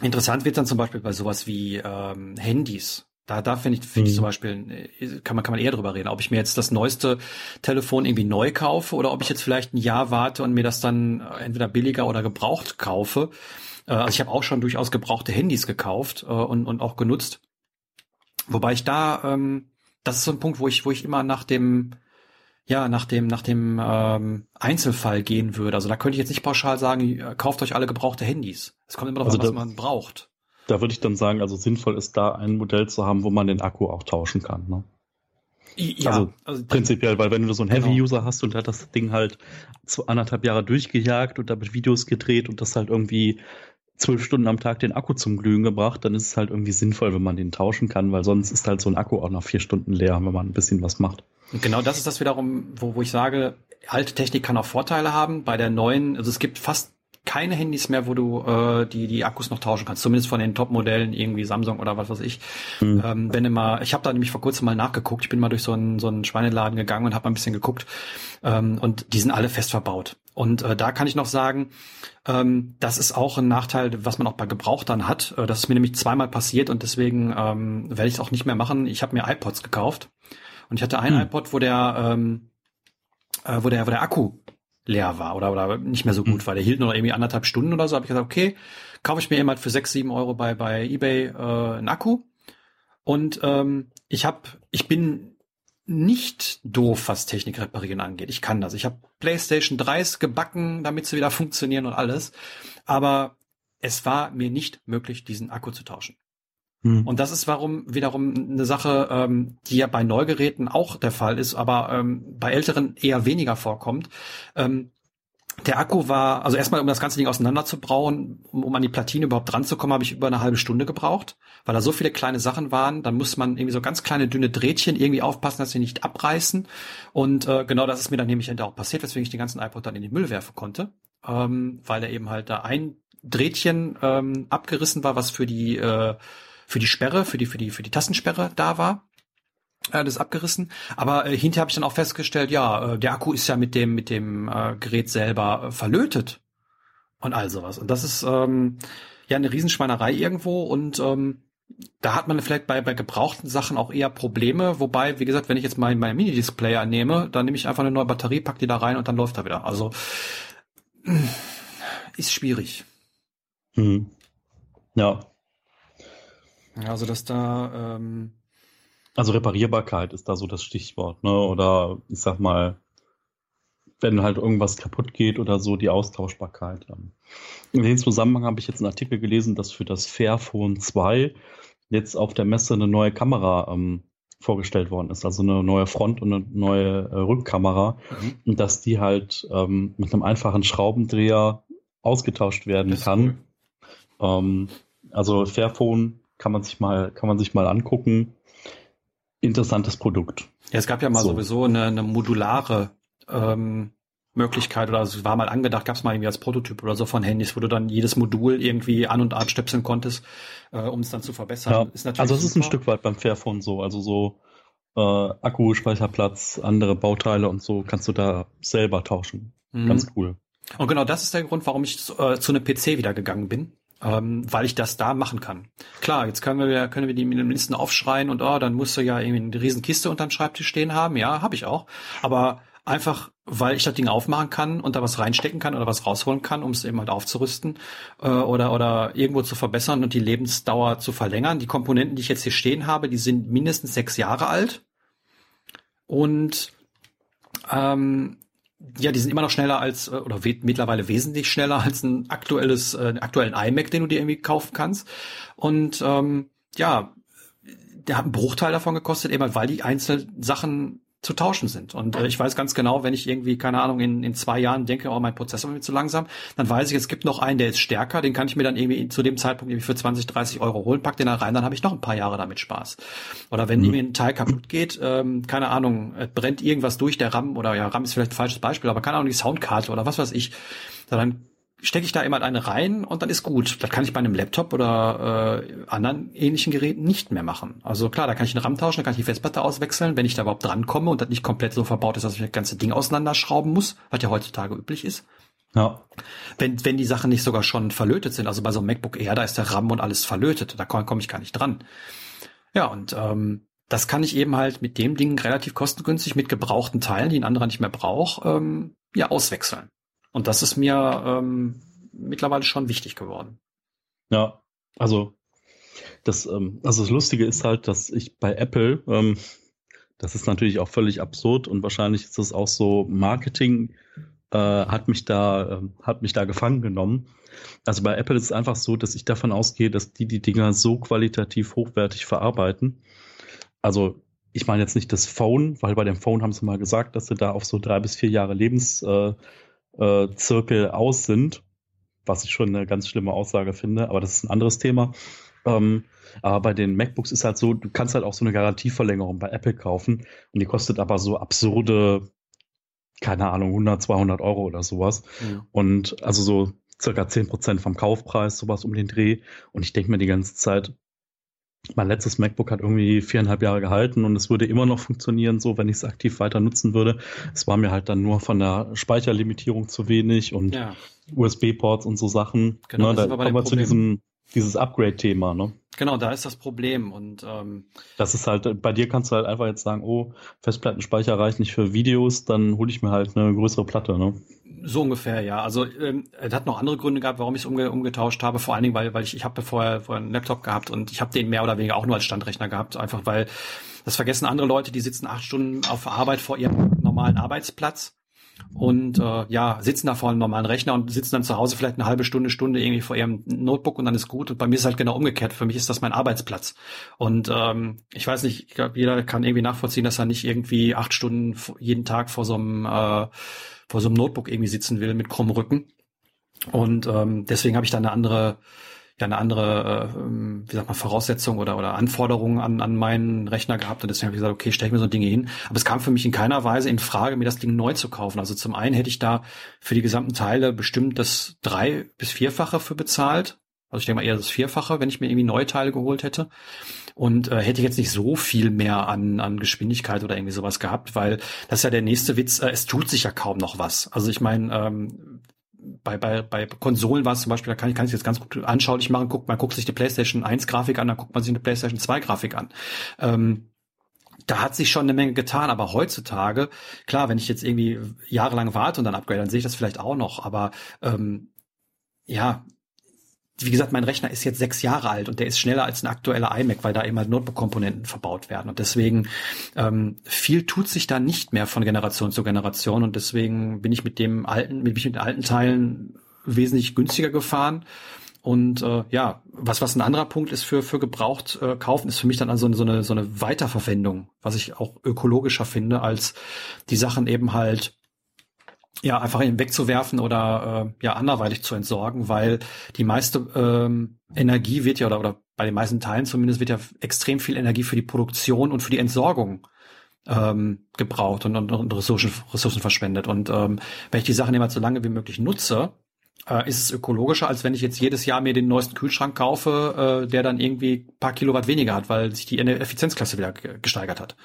interessant wird dann zum Beispiel bei sowas wie ähm, Handys. Da, da finde ich, finde ich zum mhm. Beispiel, äh, kann man, kann man eher drüber reden, ob ich mir jetzt das neueste Telefon irgendwie neu kaufe oder ob ich jetzt vielleicht ein Jahr warte und mir das dann äh, entweder billiger oder gebraucht kaufe. Äh, also ich habe auch schon durchaus gebrauchte Handys gekauft und, und auch genutzt. Wobei ich da, ähm, das ist so ein Punkt, wo ich, wo ich immer nach dem, ja, nach dem, nach dem ähm, Einzelfall gehen würde. Also da könnte ich jetzt nicht pauschal sagen, kauft euch alle gebrauchte Handys. Es kommt immer darauf also an, was man braucht da würde ich dann sagen, also sinnvoll ist da ein Modell zu haben, wo man den Akku auch tauschen kann. Ne? Ja, also, also prinzipiell, weil wenn du so einen. Heavy-User genau. hast und hat das Ding halt zu anderthalb Jahre durchgejagt und damit Videos gedreht und das halt irgendwie zwölf Stunden am Tag den Akku zum Glühen gebracht, dann ist es halt irgendwie sinnvoll, wenn man den tauschen kann, weil sonst ist halt so ein Akku auch nach vier Stunden leer, wenn man ein bisschen was macht. Und genau das ist das wiederum, wo, wo ich sage, alte Technik kann auch Vorteile haben. Bei der neuen, also es gibt fast keine Handys mehr, wo du äh, die die Akkus noch tauschen kannst. Zumindest von den Top-Modellen, irgendwie Samsung oder was weiß ich. Mhm. Ähm, wenn immer, ich habe da nämlich vor kurzem mal nachgeguckt. Ich bin mal durch so einen so einen Schweineladen gegangen und habe mal ein bisschen geguckt. Ähm, und die sind alle fest verbaut. Und äh, da kann ich noch sagen, ähm, das ist auch ein Nachteil, was man auch bei Gebrauchtern hat. Äh, das ist mir nämlich zweimal passiert und deswegen ähm, werde ich es auch nicht mehr machen. Ich habe mir iPods gekauft und ich hatte einen mhm. iPod, wo der ähm, äh, wo der wo der Akku leer war oder, oder nicht mehr so gut mhm. war. Der hielt nur noch irgendwie anderthalb Stunden oder so. Habe ich gesagt, okay, kaufe ich mir eben halt für sechs, sieben Euro bei, bei eBay äh, einen Akku. Und ähm, ich habe, ich bin nicht doof, was Technik reparieren angeht. Ich kann das. Ich habe PlayStation 3s gebacken, damit sie wieder funktionieren und alles. Aber es war mir nicht möglich, diesen Akku zu tauschen. Hm. Und das ist warum wiederum eine Sache, ähm, die ja bei Neugeräten auch der Fall ist, aber ähm, bei älteren eher weniger vorkommt. Ähm, der Akku war, also erstmal, um das ganze Ding auseinanderzubrauen, um, um an die Platine überhaupt dran zu kommen, habe ich über eine halbe Stunde gebraucht, weil da so viele kleine Sachen waren. Dann muss man irgendwie so ganz kleine dünne Drehtchen irgendwie aufpassen, dass sie nicht abreißen. Und äh, genau das ist mir dann nämlich auch passiert, weswegen ich den ganzen iPod dann in den Müll werfen konnte, ähm, weil er eben halt da ein Drehtchen ähm, abgerissen war, was für die äh, für die Sperre, für die, für die, für die Tastensperre da war. Äh, das ist abgerissen. Aber äh, hinterher habe ich dann auch festgestellt, ja, äh, der Akku ist ja mit dem, mit dem äh, Gerät selber äh, verlötet. Und all sowas. Und das ist ähm, ja eine Riesenschweinerei irgendwo und ähm, da hat man vielleicht bei, bei gebrauchten Sachen auch eher Probleme, wobei, wie gesagt, wenn ich jetzt mein, mein Mini-Displayer nehme, dann nehme ich einfach eine neue Batterie, pack die da rein und dann läuft er wieder. Also ist schwierig. Hm. Ja, also dass da ähm also Reparierbarkeit ist da so das Stichwort, ne? Oder ich sag mal, wenn halt irgendwas kaputt geht oder so, die Austauschbarkeit. In dem Zusammenhang habe ich jetzt einen Artikel gelesen, dass für das Fairphone 2 jetzt auf der Messe eine neue Kamera ähm, vorgestellt worden ist, also eine neue Front- und eine neue äh, Rückkamera, mhm. und dass die halt ähm, mit einem einfachen Schraubendreher ausgetauscht werden kann. Cool. Ähm, also Fairphone kann man sich mal, kann man sich mal angucken. Interessantes Produkt. Ja, es gab ja mal so. sowieso eine, eine modulare ähm, Möglichkeit oder es war mal angedacht, gab es mal irgendwie als Prototyp oder so von Handys, wo du dann jedes Modul irgendwie an und abstöpseln konntest, äh, um es dann zu verbessern. Ja, ist also es ist ein Stück weit beim Fairphone so, also so äh, Akku, Speicherplatz, andere Bauteile und so kannst du da selber tauschen. Mhm. Ganz cool. Und genau das ist der Grund, warum ich äh, zu einem PC wieder gegangen bin ähm, weil ich das da machen kann. Klar, jetzt können wir können wir die Minimalisten aufschreien und oh, dann musst du ja irgendwie eine riesen Kiste unter dem Schreibtisch stehen haben. Ja, habe ich auch. Aber einfach weil ich das Ding aufmachen kann und da was reinstecken kann oder was rausholen kann, um es eben halt aufzurüsten äh, oder oder irgendwo zu verbessern und die Lebensdauer zu verlängern. Die Komponenten, die ich jetzt hier stehen habe, die sind mindestens sechs Jahre alt und ähm, ja, die sind immer noch schneller als äh, oder we mittlerweile wesentlich schneller als ein aktuelles äh, aktuellen iMac, den du dir irgendwie kaufen kannst. Und ähm, ja, der hat einen Bruchteil davon gekostet, eben halt, weil die einzelnen Sachen zu tauschen sind. Und äh, ich weiß ganz genau, wenn ich irgendwie, keine Ahnung, in, in zwei Jahren denke, oh, mein Prozessor mir zu langsam, dann weiß ich, es gibt noch einen, der ist stärker, den kann ich mir dann irgendwie zu dem Zeitpunkt irgendwie für 20, 30 Euro holen, pack den da rein, dann habe ich noch ein paar Jahre damit Spaß. Oder wenn mhm. irgendwie ein Teil kaputt geht, ähm, keine Ahnung, brennt irgendwas durch der RAM oder ja, RAM ist vielleicht ein falsches Beispiel, aber keine Ahnung, die Soundkarte oder was weiß ich, dann stecke ich da immer eine rein und dann ist gut. Das kann ich bei einem Laptop oder äh, anderen ähnlichen Geräten nicht mehr machen. Also klar, da kann ich den RAM tauschen, da kann ich die Festplatte auswechseln, wenn ich da überhaupt drankomme und das nicht komplett so verbaut ist, dass ich das ganze Ding auseinanderschrauben muss, was ja heutzutage üblich ist. Ja. Wenn, wenn die Sachen nicht sogar schon verlötet sind, also bei so einem MacBook Air, da ist der RAM und alles verlötet, da komme komm ich gar nicht dran. Ja, und ähm, das kann ich eben halt mit dem Ding relativ kostengünstig mit gebrauchten Teilen, die ein anderer nicht mehr braucht, ähm, ja, auswechseln. Und das ist mir ähm, mittlerweile schon wichtig geworden. Ja, also das, ähm, also das Lustige ist halt, dass ich bei Apple, ähm, das ist natürlich auch völlig absurd und wahrscheinlich ist das auch so Marketing äh, hat mich da äh, hat mich da gefangen genommen. Also bei Apple ist es einfach so, dass ich davon ausgehe, dass die die Dinger so qualitativ hochwertig verarbeiten. Also ich meine jetzt nicht das Phone, weil bei dem Phone haben sie mal gesagt, dass sie da auf so drei bis vier Jahre Lebens äh, äh, Zirkel aus sind, was ich schon eine ganz schlimme Aussage finde, aber das ist ein anderes Thema. Ähm, aber bei den MacBooks ist halt so, du kannst halt auch so eine Garantieverlängerung bei Apple kaufen und die kostet aber so absurde, keine Ahnung, 100, 200 Euro oder sowas. Mhm. Und also so circa 10 Prozent vom Kaufpreis, sowas um den Dreh. Und ich denke mir die ganze Zeit, mein letztes MacBook hat irgendwie viereinhalb Jahre gehalten und es würde immer noch funktionieren, so wenn ich es aktiv weiter nutzen würde. Es war mir halt dann nur von der Speicherlimitierung zu wenig und ja. USB-Ports und so Sachen. Genau, ne, da kommen wir zu diesem dieses Upgrade-Thema, ne? Genau, da ist das Problem und ähm, das ist halt, bei dir kannst du halt einfach jetzt sagen, oh, Festplattenspeicher reicht nicht für Videos, dann hole ich mir halt eine größere Platte, ne? So ungefähr, ja. Also ähm, es hat noch andere Gründe gehabt, warum ich es umge umgetauscht habe. Vor allen Dingen, weil, weil ich, ich habe vorher, vorher einen Laptop gehabt und ich habe den mehr oder weniger auch nur als Standrechner gehabt, einfach weil das vergessen andere Leute, die sitzen acht Stunden auf Arbeit vor ihrem normalen Arbeitsplatz und äh, ja, sitzen da vor einem normalen Rechner und sitzen dann zu Hause vielleicht eine halbe Stunde, Stunde irgendwie vor ihrem Notebook und dann ist gut. Und bei mir ist halt genau umgekehrt. Für mich ist das mein Arbeitsplatz. Und ähm, ich weiß nicht, ich glaube, jeder kann irgendwie nachvollziehen, dass er nicht irgendwie acht Stunden jeden Tag vor so einem äh, vor so einem Notebook irgendwie sitzen will mit krummem Rücken. Und ähm, deswegen habe ich da eine andere ja eine andere, äh, wie sagt man, Voraussetzung oder, oder Anforderungen an, an meinen Rechner gehabt und deswegen habe ich gesagt, okay, stelle ich mir so Dinge hin. Aber es kam für mich in keiner Weise in Frage, mir das Ding neu zu kaufen. Also zum einen hätte ich da für die gesamten Teile bestimmt das drei- bis vierfache für bezahlt. Also ich denke mal eher das Vierfache, wenn ich mir irgendwie neue Teile geholt hätte. Und äh, hätte jetzt nicht so viel mehr an, an Geschwindigkeit oder irgendwie sowas gehabt, weil das ist ja der nächste Witz, äh, es tut sich ja kaum noch was. Also ich meine, ähm, bei, bei, bei Konsolen war es zum Beispiel, da kann ich, kann ich jetzt ganz gut anschaulich machen, guckt, man guckt sich die PlayStation 1 Grafik an, dann guckt man sich eine PlayStation 2 Grafik an. Ähm, da hat sich schon eine Menge getan, aber heutzutage, klar, wenn ich jetzt irgendwie jahrelang warte und dann upgrade, dann sehe ich das vielleicht auch noch, aber ähm, ja, wie gesagt, mein Rechner ist jetzt sechs Jahre alt und der ist schneller als ein aktueller iMac, weil da immer Notebook-Komponenten verbaut werden. Und deswegen ähm, viel tut sich da nicht mehr von Generation zu Generation. Und deswegen bin ich mit dem alten, ich mit den alten Teilen wesentlich günstiger gefahren. Und äh, ja, was was ein anderer Punkt ist für für gebraucht äh, kaufen, ist für mich dann also so eine so eine Weiterverwendung, was ich auch ökologischer finde als die Sachen eben halt ja, einfach ihn wegzuwerfen oder äh, ja anderweitig zu entsorgen, weil die meiste ähm, Energie wird ja oder, oder bei den meisten Teilen zumindest wird ja extrem viel Energie für die Produktion und für die Entsorgung ähm, gebraucht und, und, und Ressourcen, Ressourcen verschwendet. Und ähm, wenn ich die Sachen immer so lange wie möglich nutze, äh, ist es ökologischer, als wenn ich jetzt jedes Jahr mir den neuesten Kühlschrank kaufe, äh, der dann irgendwie paar Kilowatt weniger hat, weil sich die Effizienzklasse wieder gesteigert hat.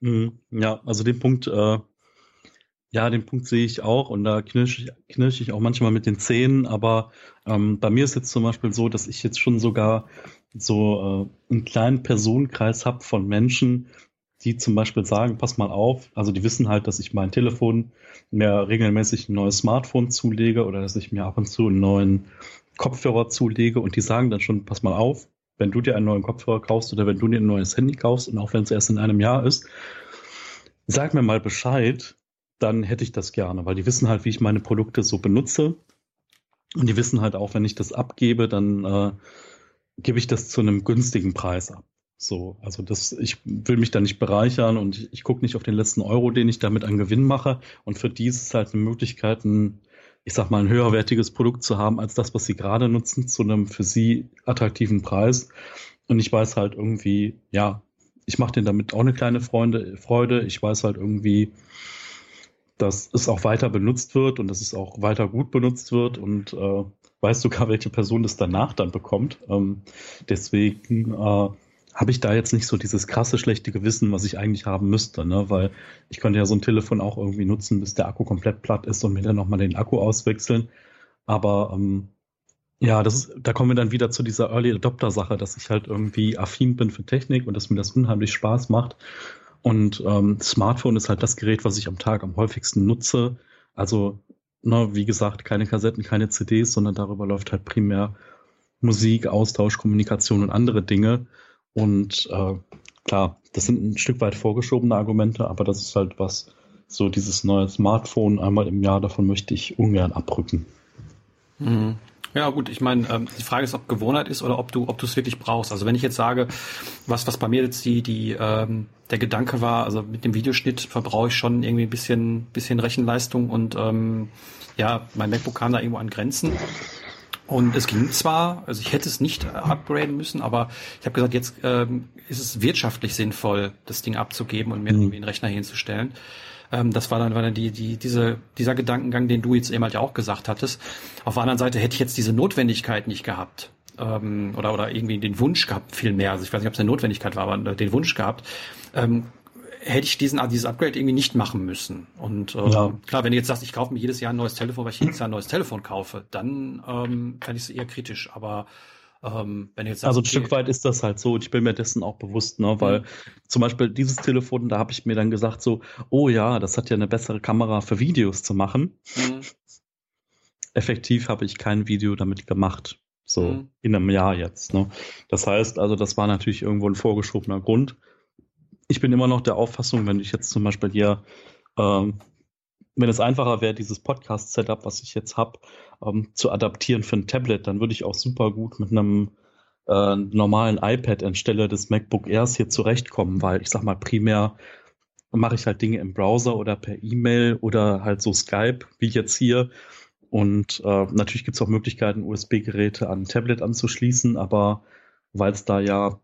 Mhm. Ja, also den Punkt äh, ja, den Punkt sehe ich auch und da knirsche ich, knirsch ich auch manchmal mit den Zähnen, aber ähm, bei mir ist jetzt zum Beispiel so, dass ich jetzt schon sogar so äh, einen kleinen Personenkreis habe von Menschen, die zum Beispiel sagen, pass mal auf, also die wissen halt, dass ich mein Telefon mir regelmäßig ein neues Smartphone zulege oder dass ich mir ab und zu einen neuen Kopfhörer zulege und die sagen dann schon, pass mal auf, wenn du dir einen neuen Kopfhörer kaufst oder wenn du dir ein neues Handy kaufst und auch wenn es erst in einem Jahr ist, sag mir mal Bescheid, dann hätte ich das gerne, weil die wissen halt, wie ich meine Produkte so benutze und die wissen halt auch, wenn ich das abgebe, dann äh, gebe ich das zu einem günstigen Preis ab. So, also das, ich will mich da nicht bereichern und ich, ich gucke nicht auf den letzten Euro, den ich damit an Gewinn mache. Und für die ist es halt eine Möglichkeit, ein, ich sag mal, ein höherwertiges Produkt zu haben als das, was sie gerade nutzen, zu einem für sie attraktiven Preis. Und ich weiß halt irgendwie, ja, ich mache denen damit auch eine kleine Freunde, Freude. Ich weiß halt irgendwie, dass es auch weiter benutzt wird und dass es auch weiter gut benutzt wird und äh, weiß sogar, welche Person das danach dann bekommt. Ähm, deswegen äh, habe ich da jetzt nicht so dieses krasse schlechte Gewissen, was ich eigentlich haben müsste, ne? weil ich könnte ja so ein Telefon auch irgendwie nutzen, bis der Akku komplett platt ist und mir dann nochmal den Akku auswechseln. Aber ähm, ja, das ist, da kommen wir dann wieder zu dieser Early Adopter Sache, dass ich halt irgendwie affin bin für Technik und dass mir das unheimlich Spaß macht. Und ähm, Smartphone ist halt das Gerät, was ich am Tag am häufigsten nutze. Also, ne, wie gesagt, keine Kassetten, keine CDs, sondern darüber läuft halt primär Musik, Austausch, Kommunikation und andere Dinge. Und äh, klar, das sind ein Stück weit vorgeschobene Argumente, aber das ist halt was, so dieses neue Smartphone einmal im Jahr, davon möchte ich ungern abrücken. Mhm. Ja, gut, ich meine, ähm, die Frage ist, ob Gewohnheit ist oder ob du, ob du es wirklich brauchst. Also wenn ich jetzt sage, was, was bei mir jetzt die, die, ähm, der Gedanke war, also mit dem Videoschnitt verbrauche ich schon irgendwie ein bisschen, bisschen Rechenleistung und ähm, ja, mein MacBook kam da irgendwo an Grenzen. Und es ging zwar, also ich hätte es nicht upgraden müssen, aber ich habe gesagt, jetzt ähm, ist es wirtschaftlich sinnvoll, das Ding abzugeben und mir mhm. irgendwie einen Rechner hinzustellen. Ähm, das war dann, war dann die, die, diese, dieser Gedankengang, den du jetzt eben halt ja auch gesagt hattest. Auf der anderen Seite hätte ich jetzt diese Notwendigkeit nicht gehabt. Ähm, oder, oder irgendwie den Wunsch gehabt, viel mehr. Also ich weiß nicht, ob es eine Notwendigkeit war, aber den Wunsch gehabt, ähm, hätte ich diesen, dieses Upgrade irgendwie nicht machen müssen. Und äh, ja. klar, wenn du jetzt sagst, ich kaufe mir jedes Jahr ein neues Telefon, weil ich jedes Jahr ein neues Telefon kaufe, dann ähm, fände ich es eher kritisch. Aber ähm, sagst, also ein okay, Stück weit ist das halt so, und ich bin mir dessen auch bewusst, ne, weil mhm. zum Beispiel dieses Telefon, da habe ich mir dann gesagt so, oh ja, das hat ja eine bessere Kamera für Videos zu machen. Mhm. Effektiv habe ich kein Video damit gemacht. So mhm. in einem Jahr jetzt. Ne? Das heißt also, das war natürlich irgendwo ein vorgeschobener Grund ich bin immer noch der Auffassung, wenn ich jetzt zum Beispiel hier, ähm, wenn es einfacher wäre, dieses Podcast-Setup, was ich jetzt habe, ähm, zu adaptieren für ein Tablet, dann würde ich auch super gut mit einem äh, normalen iPad anstelle des MacBook Airs hier zurechtkommen, weil ich sag mal, primär mache ich halt Dinge im Browser oder per E-Mail oder halt so Skype, wie jetzt hier. Und äh, natürlich gibt es auch Möglichkeiten, USB-Geräte an ein Tablet anzuschließen, aber weil es da ja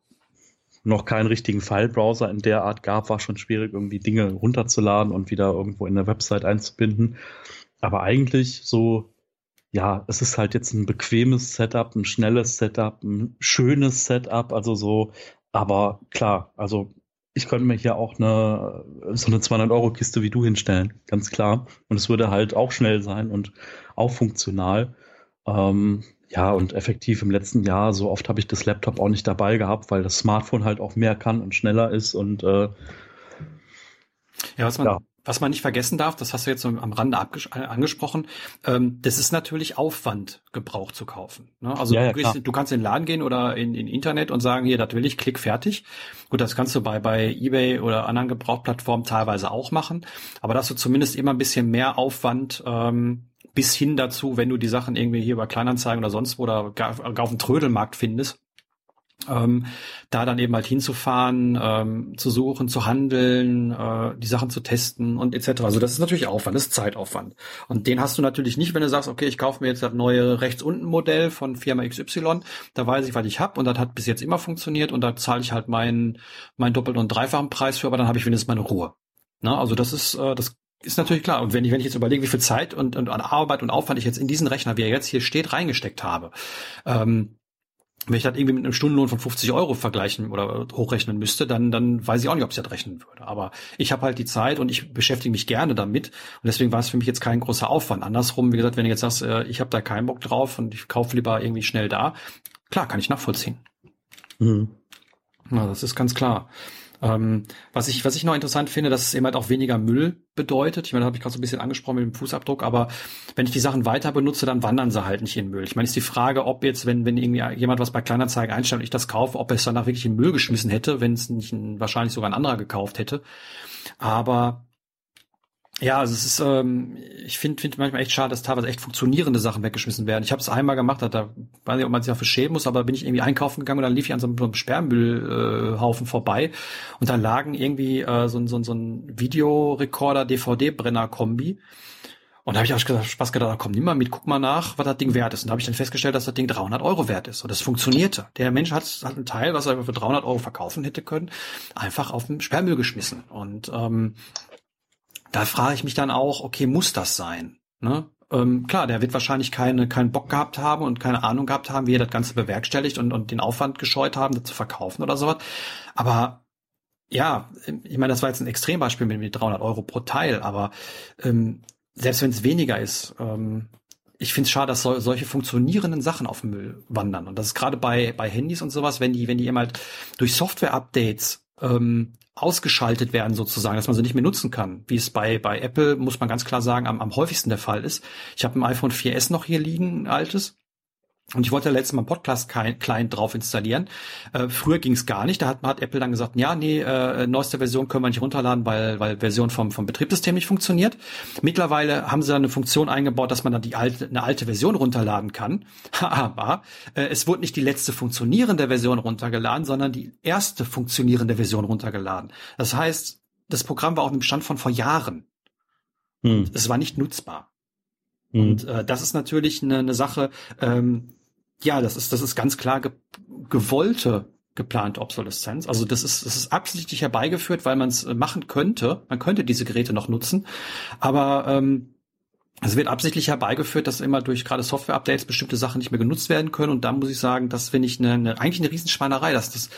noch keinen richtigen File-Browser in der Art gab, war schon schwierig, irgendwie Dinge runterzuladen und wieder irgendwo in der Website einzubinden. Aber eigentlich so, ja, es ist halt jetzt ein bequemes Setup, ein schnelles Setup, ein schönes Setup, also so, aber klar, also ich könnte mir hier auch eine, so eine 200-Euro-Kiste wie du hinstellen, ganz klar. Und es würde halt auch schnell sein und auch funktional. Ähm, ja, und effektiv im letzten Jahr, so oft habe ich das Laptop auch nicht dabei gehabt, weil das Smartphone halt auch mehr kann und schneller ist und äh, ja, was man, ja. Was man nicht vergessen darf, das hast du jetzt so am Rande äh, angesprochen, ähm, das ist natürlich Aufwand, Gebrauch zu kaufen. Ne? Also ja, du, gehst, du, kannst in den Laden gehen oder in, in Internet und sagen, hier, das will ich, klick fertig. Gut, das kannst du bei, bei Ebay oder anderen Gebrauchplattformen teilweise auch machen, aber dass du zumindest immer ein bisschen mehr Aufwand ähm, bis hin dazu, wenn du die Sachen irgendwie hier bei Kleinanzeigen oder sonst wo oder gar, auf dem Trödelmarkt findest, ähm, da dann eben halt hinzufahren, ähm, zu suchen, zu handeln, äh, die Sachen zu testen und etc. Also das ist natürlich Aufwand, das ist Zeitaufwand. Und den hast du natürlich nicht, wenn du sagst, okay, ich kaufe mir jetzt das neue rechts unten Modell von Firma XY, da weiß ich, was ich habe und das hat bis jetzt immer funktioniert und da zahle ich halt meinen meinen doppelten und dreifachen Preis für, aber dann habe ich wenigstens meine Ruhe. Na, also das ist, äh, das ist natürlich klar. Und wenn ich, wenn ich jetzt überlege, wie viel Zeit und, und an Arbeit und Aufwand ich jetzt in diesen Rechner, wie er jetzt hier steht, reingesteckt habe, ähm, wenn ich das irgendwie mit einem Stundenlohn von 50 Euro vergleichen oder hochrechnen müsste, dann, dann weiß ich auch nicht, ob ich das rechnen würde. Aber ich habe halt die Zeit und ich beschäftige mich gerne damit. Und deswegen war es für mich jetzt kein großer Aufwand. Andersrum, wie gesagt, wenn du jetzt sagst, äh, ich habe da keinen Bock drauf und ich kaufe lieber irgendwie schnell da, klar, kann ich nachvollziehen. Mhm. Na, das ist ganz klar. Ähm, was ich, was ich noch interessant finde, dass es eben halt auch weniger Müll bedeutet. Ich meine, da habe ich gerade so ein bisschen angesprochen mit dem Fußabdruck, aber wenn ich die Sachen weiter benutze, dann wandern sie halt nicht in Müll. Ich meine, ist die Frage, ob jetzt, wenn, wenn irgendwie jemand was bei Kleinanzeigen einstellt und ich das kaufe, ob er es danach wirklich in Müll geschmissen hätte, wenn es nicht ein, wahrscheinlich sogar ein anderer gekauft hätte. Aber ja, also es ist, ähm, ich finde find manchmal echt schade, dass teilweise echt funktionierende Sachen weggeschmissen werden. Ich habe es einmal gemacht, da weiß nicht, ob man sich dafür schämen muss, aber bin ich irgendwie einkaufen gegangen und dann lief ich an so einem, Sperrmüllhaufen äh, vorbei und da lagen irgendwie äh, so, so, so ein Videorekorder, DVD-Brenner-Kombi. Und da habe ich auch Spaß gedacht, komm, nimm mal mit, guck mal nach, was das Ding wert ist. Und da habe ich dann festgestellt, dass das Ding 300 Euro wert ist. Und das funktionierte. Der Mensch hat, hat ein Teil, was er für 300 Euro verkaufen hätte können, einfach auf den Sperrmüll geschmissen. Und ähm, da frage ich mich dann auch, okay, muss das sein? Ne? Ähm, klar, der wird wahrscheinlich keine, keinen Bock gehabt haben und keine Ahnung gehabt haben, wie er das Ganze bewerkstelligt und, und den Aufwand gescheut haben, das zu verkaufen oder sowas. Aber ja, ich meine, das war jetzt ein Extrembeispiel mit, mit 300 Euro pro Teil, aber ähm, selbst wenn es weniger ist, ähm, ich finde es schade, dass so, solche funktionierenden Sachen auf den Müll wandern. Und das ist gerade bei, bei Handys und sowas, wenn die, wenn die eben halt durch Software-Updates ähm, ausgeschaltet werden sozusagen, dass man sie nicht mehr nutzen kann, wie es bei bei Apple muss man ganz klar sagen am, am häufigsten der Fall ist. Ich habe ein iPhone 4S noch hier liegen, ein altes, und ich wollte letztes Mal einen Podcast-Client drauf installieren. Äh, früher ging es gar nicht. Da hat, hat Apple dann gesagt, ja, nee, äh, neueste Version können wir nicht runterladen, weil, weil Version vom, vom Betriebssystem nicht funktioniert. Mittlerweile haben sie dann eine Funktion eingebaut, dass man dann die alte, eine alte Version runterladen kann. Aber äh, es wurde nicht die letzte funktionierende Version runtergeladen, sondern die erste funktionierende Version runtergeladen. Das heißt, das Programm war auf einem Stand von vor Jahren. Hm. Es war nicht nutzbar. Mhm. Und äh, das ist natürlich eine, eine Sache, ähm, ja, das ist, das ist ganz klar ge gewollte geplante Obsoleszenz. Also das ist, das ist absichtlich herbeigeführt, weil man es machen könnte. Man könnte diese Geräte noch nutzen. Aber ähm, es wird absichtlich herbeigeführt, dass immer durch gerade Software-Updates bestimmte Sachen nicht mehr genutzt werden können. Und da muss ich sagen, das finde ich eine, eine, eigentlich eine Riesenschweinerei. Dass das,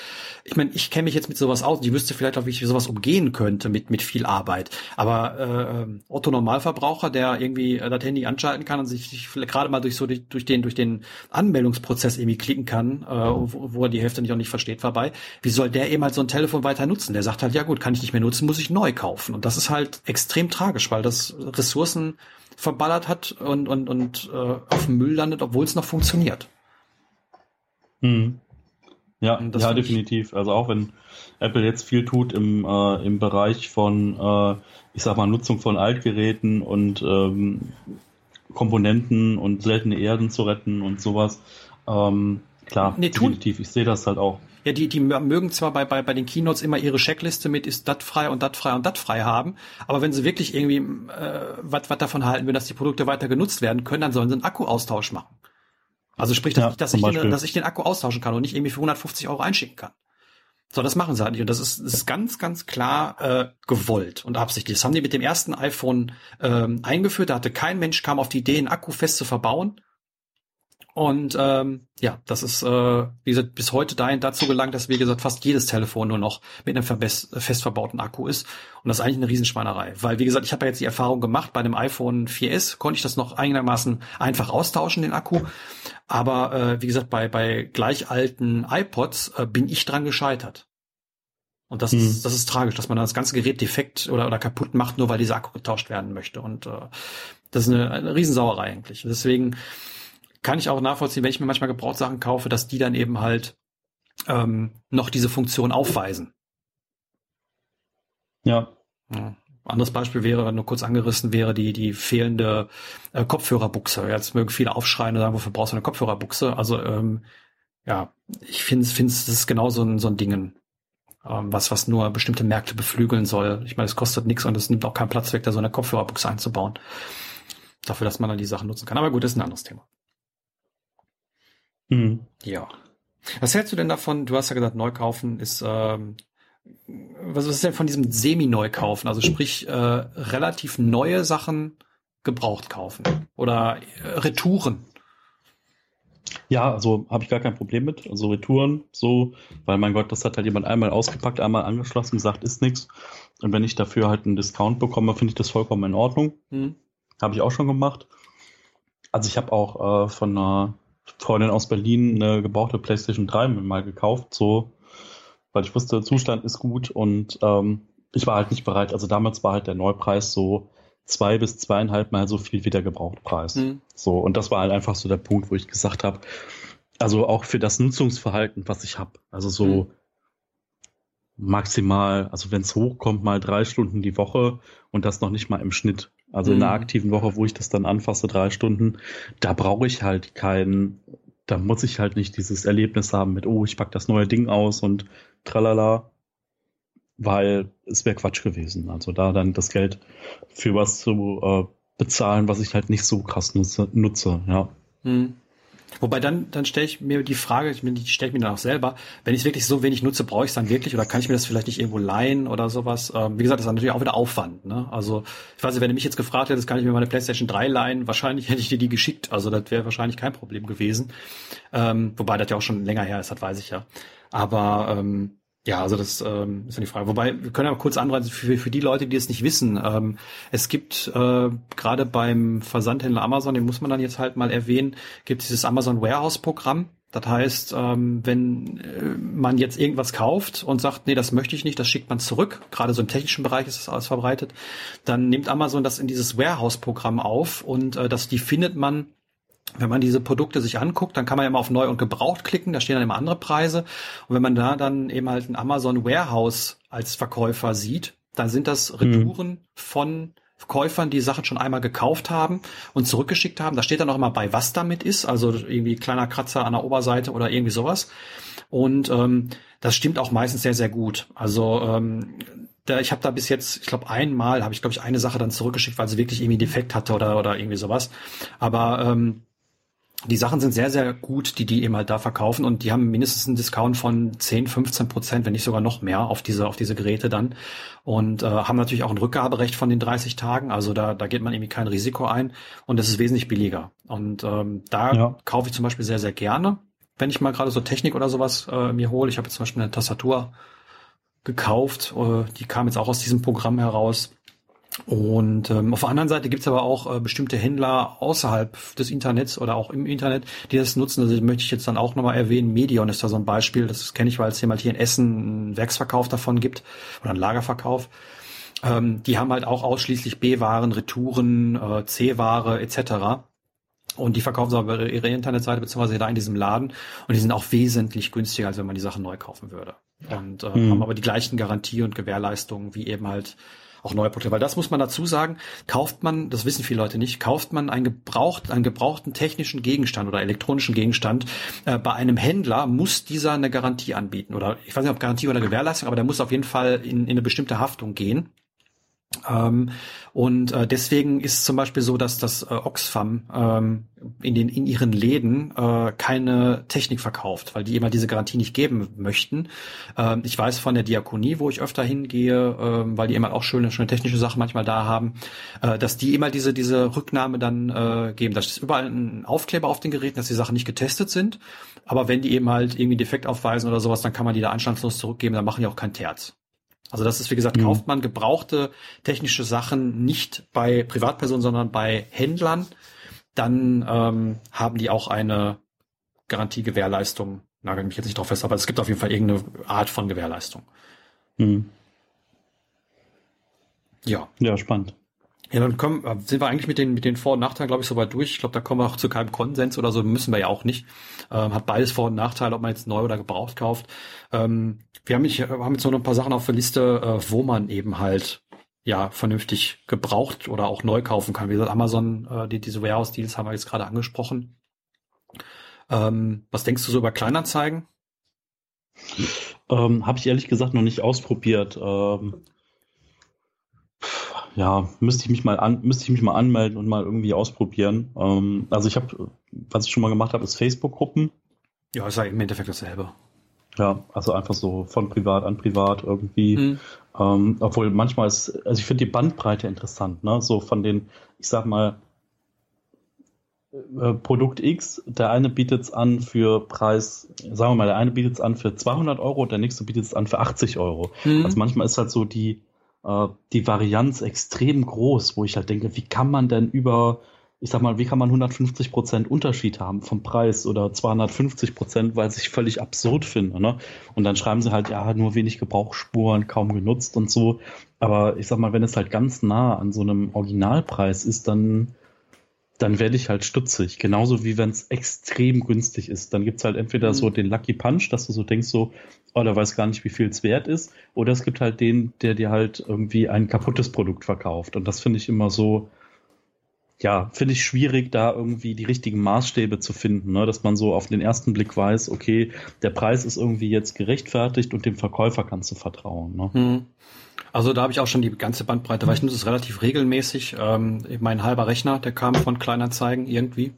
ich meine, ich kenne mich jetzt mit sowas aus und ich wüsste vielleicht auch, wie ich sowas umgehen könnte mit, mit viel Arbeit. Aber äh, Otto Normalverbraucher, der irgendwie äh, das Handy anschalten kann und sich, sich gerade mal durch so durch, durch den durch den Anmeldungsprozess irgendwie klicken kann, äh, wo, wo er die Hälfte nicht auch nicht versteht vorbei, wie soll der eben halt so ein Telefon weiter nutzen? Der sagt halt, ja gut, kann ich nicht mehr nutzen, muss ich neu kaufen. Und das ist halt extrem tragisch, weil das Ressourcen verballert hat und, und, und äh, auf dem Müll landet, obwohl es noch funktioniert. Hm. Ja, ja, definitiv. Also auch wenn Apple jetzt viel tut im, äh, im Bereich von, äh, ich sag mal, Nutzung von Altgeräten und ähm, Komponenten und seltene Erden zu retten und sowas. Ähm, klar, nee, definitiv. Ich sehe das halt auch. Ja, die, die mögen zwar bei, bei, bei den Keynotes immer ihre Checkliste mit ist dat frei und dat frei und dat frei haben, aber wenn sie wirklich irgendwie äh, was davon halten, wenn dass die Produkte weiter genutzt werden können, dann sollen sie einen Akkuaustausch machen. Also sprich, dass, ja, ich, dass, ich den, dass ich den Akku austauschen kann und nicht irgendwie für 150 Euro einschicken kann. So, das machen sie halt nicht. Und das ist, das ist ganz, ganz klar äh, gewollt und absichtlich. Das haben die mit dem ersten iPhone ähm, eingeführt. Da hatte kein Mensch kam auf die Idee, einen Akku fest zu verbauen. Und ähm, ja, das ist, äh, wie gesagt, bis heute dahin dazu gelangt, dass, wie gesagt, fast jedes Telefon nur noch mit einem fest verbauten Akku ist. Und das ist eigentlich eine Riesenschweinerei. Weil, wie gesagt, ich habe ja jetzt die Erfahrung gemacht, bei dem iPhone 4S konnte ich das noch einigermaßen einfach austauschen, den Akku. Aber äh, wie gesagt, bei, bei gleich alten iPods äh, bin ich dran gescheitert. Und das, mhm. ist, das ist tragisch, dass man das ganze Gerät defekt oder, oder kaputt macht, nur weil dieser Akku getauscht werden möchte. Und äh, das ist eine, eine Riesensauerei eigentlich. Deswegen kann ich auch nachvollziehen, wenn ich mir manchmal Gebrauchtsachen kaufe, dass die dann eben halt ähm, noch diese Funktion aufweisen. Ja. ja. Anderes Beispiel wäre, nur kurz angerissen wäre, die, die fehlende äh, Kopfhörerbuchse. Jetzt mögen viele aufschreien und sagen, wofür brauchst du eine Kopfhörerbuchse? Also, ähm, ja, ich finde, finde, das ist genau so ein, so ein Ding, ähm, was, was nur bestimmte Märkte beflügeln soll. Ich meine, es kostet nichts und es nimmt auch keinen Platz weg, da so eine Kopfhörerbuchse einzubauen. Dafür, dass man dann die Sachen nutzen kann. Aber gut, das ist ein anderes Thema. Mhm. Ja. Was hältst du denn davon? Du hast ja gesagt, Neukaufen ist ähm, was ist denn von diesem Semi-Neukaufen? Also sprich äh, relativ neue Sachen gebraucht kaufen oder äh, Retouren. Ja, also habe ich gar kein Problem mit. Also Retouren, so, weil mein Gott, das hat halt jemand einmal ausgepackt, einmal angeschlossen, gesagt, ist nichts. Und wenn ich dafür halt einen Discount bekomme, finde ich das vollkommen in Ordnung. Hm. Habe ich auch schon gemacht. Also ich habe auch äh, von einer Freundin aus Berlin eine gebrauchte PlayStation 3 mal gekauft, so weil ich wusste, Zustand ist gut und ähm, ich war halt nicht bereit. Also damals war halt der Neupreis so zwei bis zweieinhalb Mal so viel wie der Gebrauchtpreis. Mhm. So, und das war halt einfach so der Punkt, wo ich gesagt habe, also auch für das Nutzungsverhalten, was ich habe. Also so mhm. maximal, also wenn es hochkommt, mal drei Stunden die Woche und das noch nicht mal im Schnitt. Also mhm. in einer mhm. aktiven Woche, wo ich das dann anfasse, drei Stunden, da brauche ich halt keinen, da muss ich halt nicht dieses Erlebnis haben mit, oh, ich pack das neue Ding aus und tralala, weil es wäre Quatsch gewesen. Also da dann das Geld für was zu äh, bezahlen, was ich halt nicht so krass nutze, nutze ja. Hm. Wobei dann, dann stelle ich mir die Frage, ich die stelle ich mir dann auch selber, wenn ich es wirklich so wenig nutze, brauche ich es dann wirklich oder kann ich mir das vielleicht nicht irgendwo leihen oder sowas? Ähm, wie gesagt, das ist natürlich auch wieder Aufwand. Ne? Also ich weiß nicht, wenn du mich jetzt gefragt hättest, kann ich mir meine PlayStation 3 leihen, wahrscheinlich hätte ich dir die geschickt. Also das wäre wahrscheinlich kein Problem gewesen. Ähm, wobei das ja auch schon länger her ist, das weiß ich ja. Aber ähm, ja, also das ähm, ist ja die Frage. Wobei, wir können ja kurz anreißen für, für die Leute, die es nicht wissen. Ähm, es gibt äh, gerade beim Versandhändler Amazon, den muss man dann jetzt halt mal erwähnen, gibt dieses Amazon Warehouse Programm. Das heißt, ähm, wenn äh, man jetzt irgendwas kauft und sagt, nee, das möchte ich nicht, das schickt man zurück, gerade so im technischen Bereich ist das alles verbreitet, dann nimmt Amazon das in dieses Warehouse-Programm auf und äh, das, die findet man wenn man diese Produkte sich anguckt, dann kann man ja immer auf neu und gebraucht klicken, da stehen dann immer andere Preise. Und wenn man da dann eben halt ein Amazon Warehouse als Verkäufer sieht, dann sind das Retouren mhm. von Käufern, die Sachen schon einmal gekauft haben und zurückgeschickt haben. Da steht dann auch immer bei, was damit ist, also irgendwie kleiner Kratzer an der Oberseite oder irgendwie sowas. Und ähm, das stimmt auch meistens sehr, sehr gut. Also ähm, da, ich habe da bis jetzt, ich glaube, einmal habe ich, glaube ich, eine Sache dann zurückgeschickt, weil sie wirklich irgendwie defekt hatte oder, oder irgendwie sowas. Aber ähm, die Sachen sind sehr, sehr gut, die die eben halt da verkaufen und die haben mindestens einen Discount von 10, 15 Prozent, wenn nicht sogar noch mehr auf diese, auf diese Geräte dann und äh, haben natürlich auch ein Rückgaberecht von den 30 Tagen, also da, da geht man irgendwie kein Risiko ein und es ist wesentlich billiger und ähm, da ja. kaufe ich zum Beispiel sehr, sehr gerne, wenn ich mal gerade so Technik oder sowas äh, mir hole. Ich habe jetzt zum Beispiel eine Tastatur gekauft, äh, die kam jetzt auch aus diesem Programm heraus und ähm, auf der anderen Seite gibt's aber auch äh, bestimmte Händler außerhalb des Internets oder auch im Internet, die das nutzen. Also möchte ich jetzt dann auch nochmal erwähnen. Medion ist da so ein Beispiel. Das kenne ich, weil es hier mal hier in Essen einen Werksverkauf davon gibt oder einen Lagerverkauf. Ähm, die haben halt auch ausschließlich B-Waren, Retouren, äh, C-Ware etc. Und die verkaufen sie aber ihre Internetseite beziehungsweise da in diesem Laden. Und die sind auch wesentlich günstiger, als wenn man die Sachen neu kaufen würde. Und äh, mhm. haben aber die gleichen Garantie und Gewährleistungen wie eben halt auch neue Produkte. Weil das muss man dazu sagen, kauft man, das wissen viele Leute nicht, kauft man einen, gebraucht, einen gebrauchten technischen Gegenstand oder elektronischen Gegenstand äh, bei einem Händler, muss dieser eine Garantie anbieten. Oder ich weiß nicht, ob Garantie oder Gewährleistung, aber der muss auf jeden Fall in, in eine bestimmte Haftung gehen. Ähm, und äh, deswegen ist zum Beispiel so, dass das äh, Oxfam ähm, in den in ihren Läden äh, keine Technik verkauft, weil die immer diese Garantie nicht geben möchten. Ähm, ich weiß von der Diakonie, wo ich öfter hingehe, ähm, weil die immer auch schöne, schöne technische Sachen manchmal da haben, äh, dass die immer diese diese Rücknahme dann äh, geben. Da ist überall ein Aufkleber auf den Geräten, dass die Sachen nicht getestet sind. Aber wenn die eben halt irgendwie defekt aufweisen oder sowas, dann kann man die da anstandslos zurückgeben. Dann machen die auch kein Terz. Also das ist, wie gesagt, mhm. kauft man gebrauchte technische Sachen nicht bei Privatpersonen, sondern bei Händlern, dann ähm, haben die auch eine Garantiegewährleistung. Nagel mich jetzt nicht drauf fest, aber es gibt auf jeden Fall irgendeine Art von Gewährleistung. Mhm. Ja. Ja, spannend. Ja, dann kommen, äh, sind wir eigentlich mit den, mit den Vor- und Nachteilen, glaube ich, soweit durch. Ich glaube, da kommen wir auch zu keinem Konsens oder so, müssen wir ja auch nicht. Ähm, hat beides Vor- und Nachteile, ob man jetzt neu oder gebraucht kauft. Ähm, wir haben, nicht, haben jetzt noch ein paar Sachen auf der Liste, äh, wo man eben halt ja vernünftig gebraucht oder auch neu kaufen kann. Wie gesagt, Amazon, äh, die, diese Warehouse-Deals haben wir jetzt gerade angesprochen. Ähm, was denkst du so über Kleinanzeigen? Ähm, Habe ich ehrlich gesagt noch nicht ausprobiert. Ähm, ja, müsste ich mich mal an, müsste ich mich mal anmelden und mal irgendwie ausprobieren. Ähm, also ich habe, was ich schon mal gemacht habe, ist Facebook-Gruppen. Ja, ist ja im Endeffekt dasselbe. Ja, also einfach so von privat an privat irgendwie. Mhm. Ähm, obwohl manchmal ist, also ich finde die Bandbreite interessant, ne? So von den, ich sag mal, äh, Produkt X, der eine bietet es an für Preis, sagen wir mal, der eine bietet es an für 200 Euro, der nächste bietet es an für 80 Euro. Mhm. Also manchmal ist halt so die, äh, die Varianz extrem groß, wo ich halt denke, wie kann man denn über ich sag mal, wie kann man 150 Prozent Unterschied haben vom Preis oder 250 Prozent, weil ich völlig absurd finde. Ne? Und dann schreiben sie halt, ja, nur wenig Gebrauchsspuren, kaum genutzt und so. Aber ich sag mal, wenn es halt ganz nah an so einem Originalpreis ist, dann, dann werde ich halt stutzig. Genauso wie wenn es extrem günstig ist. Dann gibt's halt entweder mhm. so den Lucky Punch, dass du so denkst, so, oh, der weiß gar nicht, wie viel es wert ist. Oder es gibt halt den, der dir halt irgendwie ein kaputtes Produkt verkauft. Und das finde ich immer so, ja, finde ich schwierig, da irgendwie die richtigen Maßstäbe zu finden, ne? dass man so auf den ersten Blick weiß, okay, der Preis ist irgendwie jetzt gerechtfertigt und dem Verkäufer kannst du vertrauen. Ne? Hm. Also da habe ich auch schon die ganze Bandbreite, weil ich nutze es relativ regelmäßig. Ähm, mein halber Rechner, der kam von Kleinanzeigen irgendwie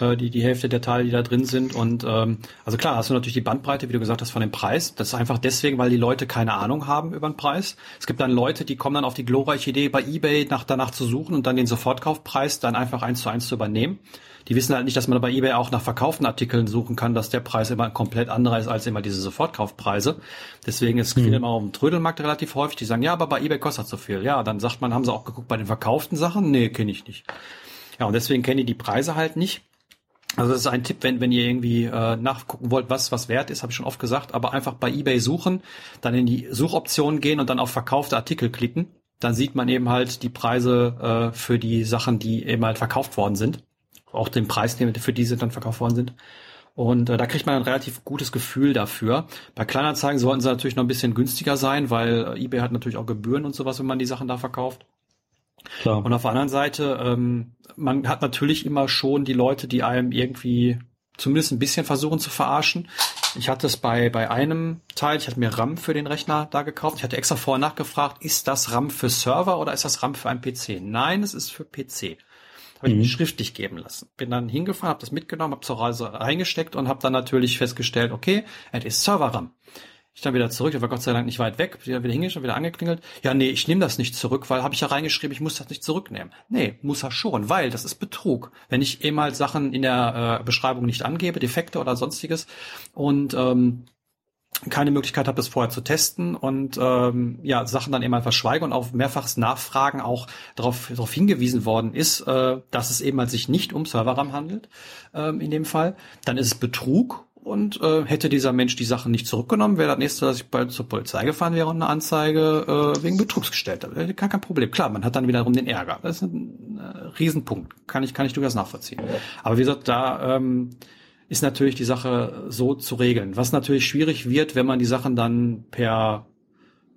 äh, die, die Hälfte der Teile, die da drin sind. Und ähm, also klar, hast du natürlich die Bandbreite, wie du gesagt hast, von dem Preis. Das ist einfach deswegen, weil die Leute keine Ahnung haben über den Preis. Es gibt dann Leute, die kommen dann auf die glorreiche Idee, bei eBay nach danach zu suchen und dann den Sofortkaufpreis dann einfach eins zu eins zu übernehmen. Die wissen halt nicht, dass man bei eBay auch nach verkauften Artikeln suchen kann, dass der Preis immer komplett anderer ist als immer diese Sofortkaufpreise. Deswegen ist mhm. immer auf dem Trödelmarkt relativ häufig. Die sagen, ja, aber bei eBay kostet so viel. Ja, dann sagt man, haben sie auch geguckt bei den verkauften Sachen? Nee, kenne ich nicht. Ja, und deswegen kennen die die Preise halt nicht. Also das ist ein Tipp, wenn, wenn ihr irgendwie äh, nachgucken wollt, was was wert ist, habe ich schon oft gesagt, aber einfach bei eBay suchen, dann in die Suchoptionen gehen und dann auf verkaufte Artikel klicken. Dann sieht man eben halt die Preise äh, für die Sachen, die eben halt verkauft worden sind. Auch den Preis, für diese dann verkauft worden sind. Und äh, da kriegt man ein relativ gutes Gefühl dafür. Bei Kleinanzeigen sollten sie natürlich noch ein bisschen günstiger sein, weil äh, eBay hat natürlich auch Gebühren und sowas, wenn man die Sachen da verkauft. Klar. Und auf der anderen Seite, ähm, man hat natürlich immer schon die Leute, die einem irgendwie zumindest ein bisschen versuchen zu verarschen. Ich hatte es bei, bei einem Teil, ich hatte mir RAM für den Rechner da gekauft. Ich hatte extra vorher nachgefragt, ist das RAM für Server oder ist das RAM für einen PC? Nein, es ist für PC. Habe ich mhm. mir schriftlich geben lassen. Bin dann hingefahren, habe das mitgenommen, habe zur Reise reingesteckt und habe dann natürlich festgestellt, okay, es ist Server-RAM. Ich dann wieder zurück, der war Gott sei Dank nicht weit weg, wieder, wieder hingestellt, wieder angeklingelt. Ja, nee, ich nehme das nicht zurück, weil habe ich ja reingeschrieben, ich muss das nicht zurücknehmen. Nee, muss er schon, weil das ist Betrug. Wenn ich eben halt Sachen in der äh, Beschreibung nicht angebe, Defekte oder sonstiges und ähm, keine Möglichkeit habe, das vorher zu testen und ähm, ja Sachen dann eben mal verschweige und auf mehrfaches Nachfragen auch darauf, darauf hingewiesen worden ist, äh, dass es eben halt sich nicht um Serverram handelt ähm, in dem Fall, dann ist es Betrug und äh, hätte dieser Mensch die Sachen nicht zurückgenommen, wäre das nächste, dass ich bald zur Polizei gefahren wäre und eine Anzeige äh, wegen Betrugs gestellt habe. Kein, kein Problem. Klar, man hat dann wiederum den Ärger. Das ist ein äh, Riesenpunkt. Kann ich, kann ich durchaus nachvollziehen. Aber wie gesagt, da ähm, ist natürlich die Sache so zu regeln. Was natürlich schwierig wird, wenn man die Sachen dann per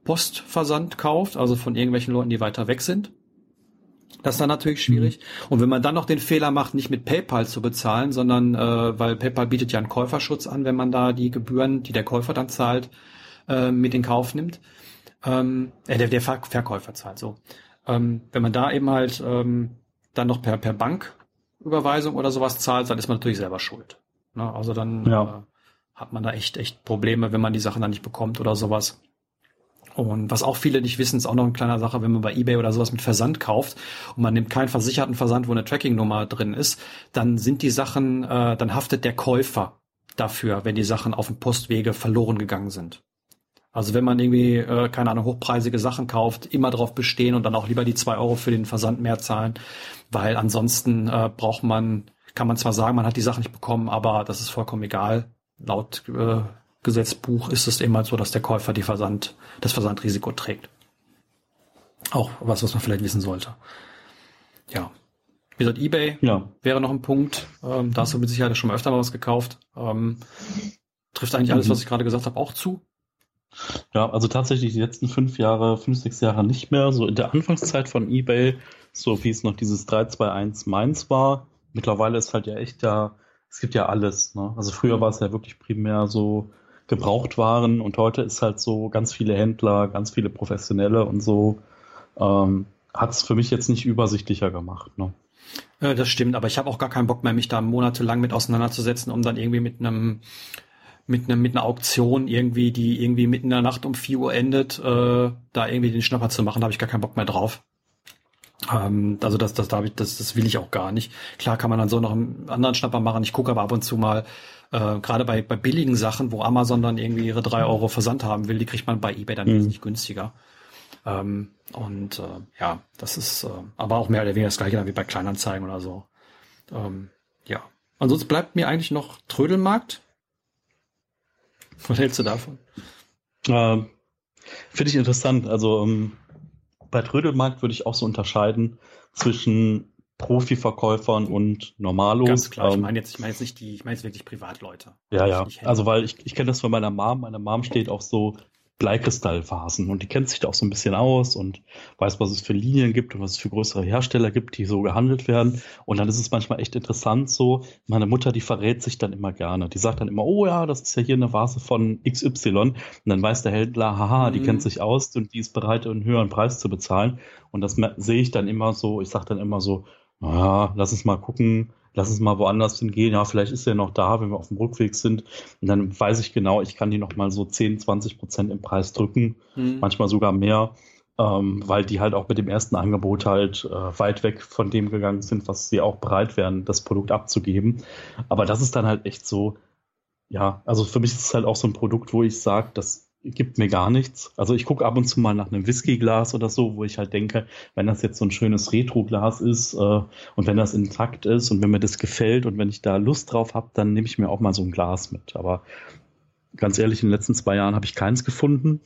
Postversand kauft, also von irgendwelchen Leuten, die weiter weg sind. Das ist dann natürlich schwierig. Mhm. Und wenn man dann noch den Fehler macht, nicht mit PayPal zu bezahlen, sondern äh, weil PayPal bietet ja einen Käuferschutz an, wenn man da die Gebühren, die der Käufer dann zahlt, äh, mit in Kauf nimmt. Ähm, äh, der, der Ver Verkäufer zahlt so. Ähm, wenn man da eben halt ähm, dann noch per, per Banküberweisung oder sowas zahlt, dann ist man natürlich selber schuld. Ne? Also dann ja. äh, hat man da echt, echt Probleme, wenn man die Sachen dann nicht bekommt oder sowas. Und was auch viele nicht wissen, ist auch noch eine kleine Sache, wenn man bei eBay oder sowas mit Versand kauft und man nimmt keinen versicherten Versand, wo eine Tracking-Nummer drin ist, dann sind die Sachen, äh, dann haftet der Käufer dafür, wenn die Sachen auf dem Postwege verloren gegangen sind. Also wenn man irgendwie, äh, keine Ahnung, hochpreisige Sachen kauft, immer drauf bestehen und dann auch lieber die zwei Euro für den Versand mehr zahlen, weil ansonsten äh, braucht man, kann man zwar sagen, man hat die Sachen nicht bekommen, aber das ist vollkommen egal. Laut äh, Gesetzbuch ist es immer so, dass der Käufer die Versand, das Versandrisiko trägt. Auch was, was man vielleicht wissen sollte. Ja. Wie gesagt, eBay ja. wäre noch ein Punkt. Ähm, da hast du mit Sicherheit schon mal öfter mal was gekauft. Ähm, trifft eigentlich alles, mhm. was ich gerade gesagt habe, auch zu? Ja, also tatsächlich die letzten fünf Jahre, fünf, sechs Jahre nicht mehr. So in der Anfangszeit von eBay, so wie es noch dieses 321 Mainz war. Mittlerweile ist halt ja echt ja, es gibt ja alles. Ne? Also früher mhm. war es ja wirklich primär so gebraucht waren und heute ist halt so ganz viele Händler, ganz viele Professionelle und so ähm, hat es für mich jetzt nicht übersichtlicher gemacht. Ne? Das stimmt, aber ich habe auch gar keinen Bock mehr, mich da monatelang mit auseinanderzusetzen, um dann irgendwie mit einem mit einer mit einer Auktion irgendwie, die irgendwie mitten in der Nacht um 4 Uhr endet, äh, da irgendwie den Schnapper zu machen, da habe ich gar keinen Bock mehr drauf. Ähm, also das, das, das, das, das will ich auch gar nicht. Klar kann man dann so noch einen anderen Schnapper machen. Ich gucke aber ab und zu mal, äh, gerade bei, bei billigen Sachen, wo Amazon dann irgendwie ihre drei Euro Versand haben will, die kriegt man bei eBay dann mhm. nicht günstiger. Ähm, und äh, ja, das ist äh, aber auch mehr oder weniger das gleiche wie bei Kleinanzeigen oder so. Ähm, ja. Ansonsten bleibt mir eigentlich noch Trödelmarkt. Was hältst du davon? Ähm, Finde ich interessant. Also ähm, bei Trödelmarkt würde ich auch so unterscheiden zwischen Profiverkäufern und Normalos. Ganz klar, ich ähm, meine jetzt, ich meine jetzt nicht die, ich meine jetzt wirklich Privatleute. Ja, ja. Also weil ich, ich kenne das von meiner Mom. Meine Mom steht auch so Bleikristallphasen und die kennt sich da auch so ein bisschen aus und weiß, was es für Linien gibt und was es für größere Hersteller gibt, die so gehandelt werden. Und dann ist es manchmal echt interessant so. Meine Mutter, die verrät sich dann immer gerne. Die sagt dann immer, oh ja, das ist ja hier eine Vase von XY. Und dann weiß der Händler, haha, die mhm. kennt sich aus und die ist bereit, einen höheren Preis zu bezahlen. Und das sehe ich dann immer so, ich sage dann immer so, naja, lass uns mal gucken, lass uns mal woanders hingehen. Ja, vielleicht ist er noch da, wenn wir auf dem Rückweg sind. Und dann weiß ich genau, ich kann die noch mal so 10, 20 Prozent im Preis drücken, mhm. manchmal sogar mehr, ähm, weil die halt auch mit dem ersten Angebot halt äh, weit weg von dem gegangen sind, was sie auch bereit wären, das Produkt abzugeben. Aber das ist dann halt echt so, ja, also für mich ist es halt auch so ein Produkt, wo ich sage, das gibt mir gar nichts. Also ich gucke ab und zu mal nach einem Whiskyglas oder so, wo ich halt denke, wenn das jetzt so ein schönes Retro-Glas ist äh, und wenn das intakt ist und wenn mir das gefällt und wenn ich da Lust drauf habe, dann nehme ich mir auch mal so ein Glas mit. Aber ganz ehrlich, in den letzten zwei Jahren habe ich keins gefunden,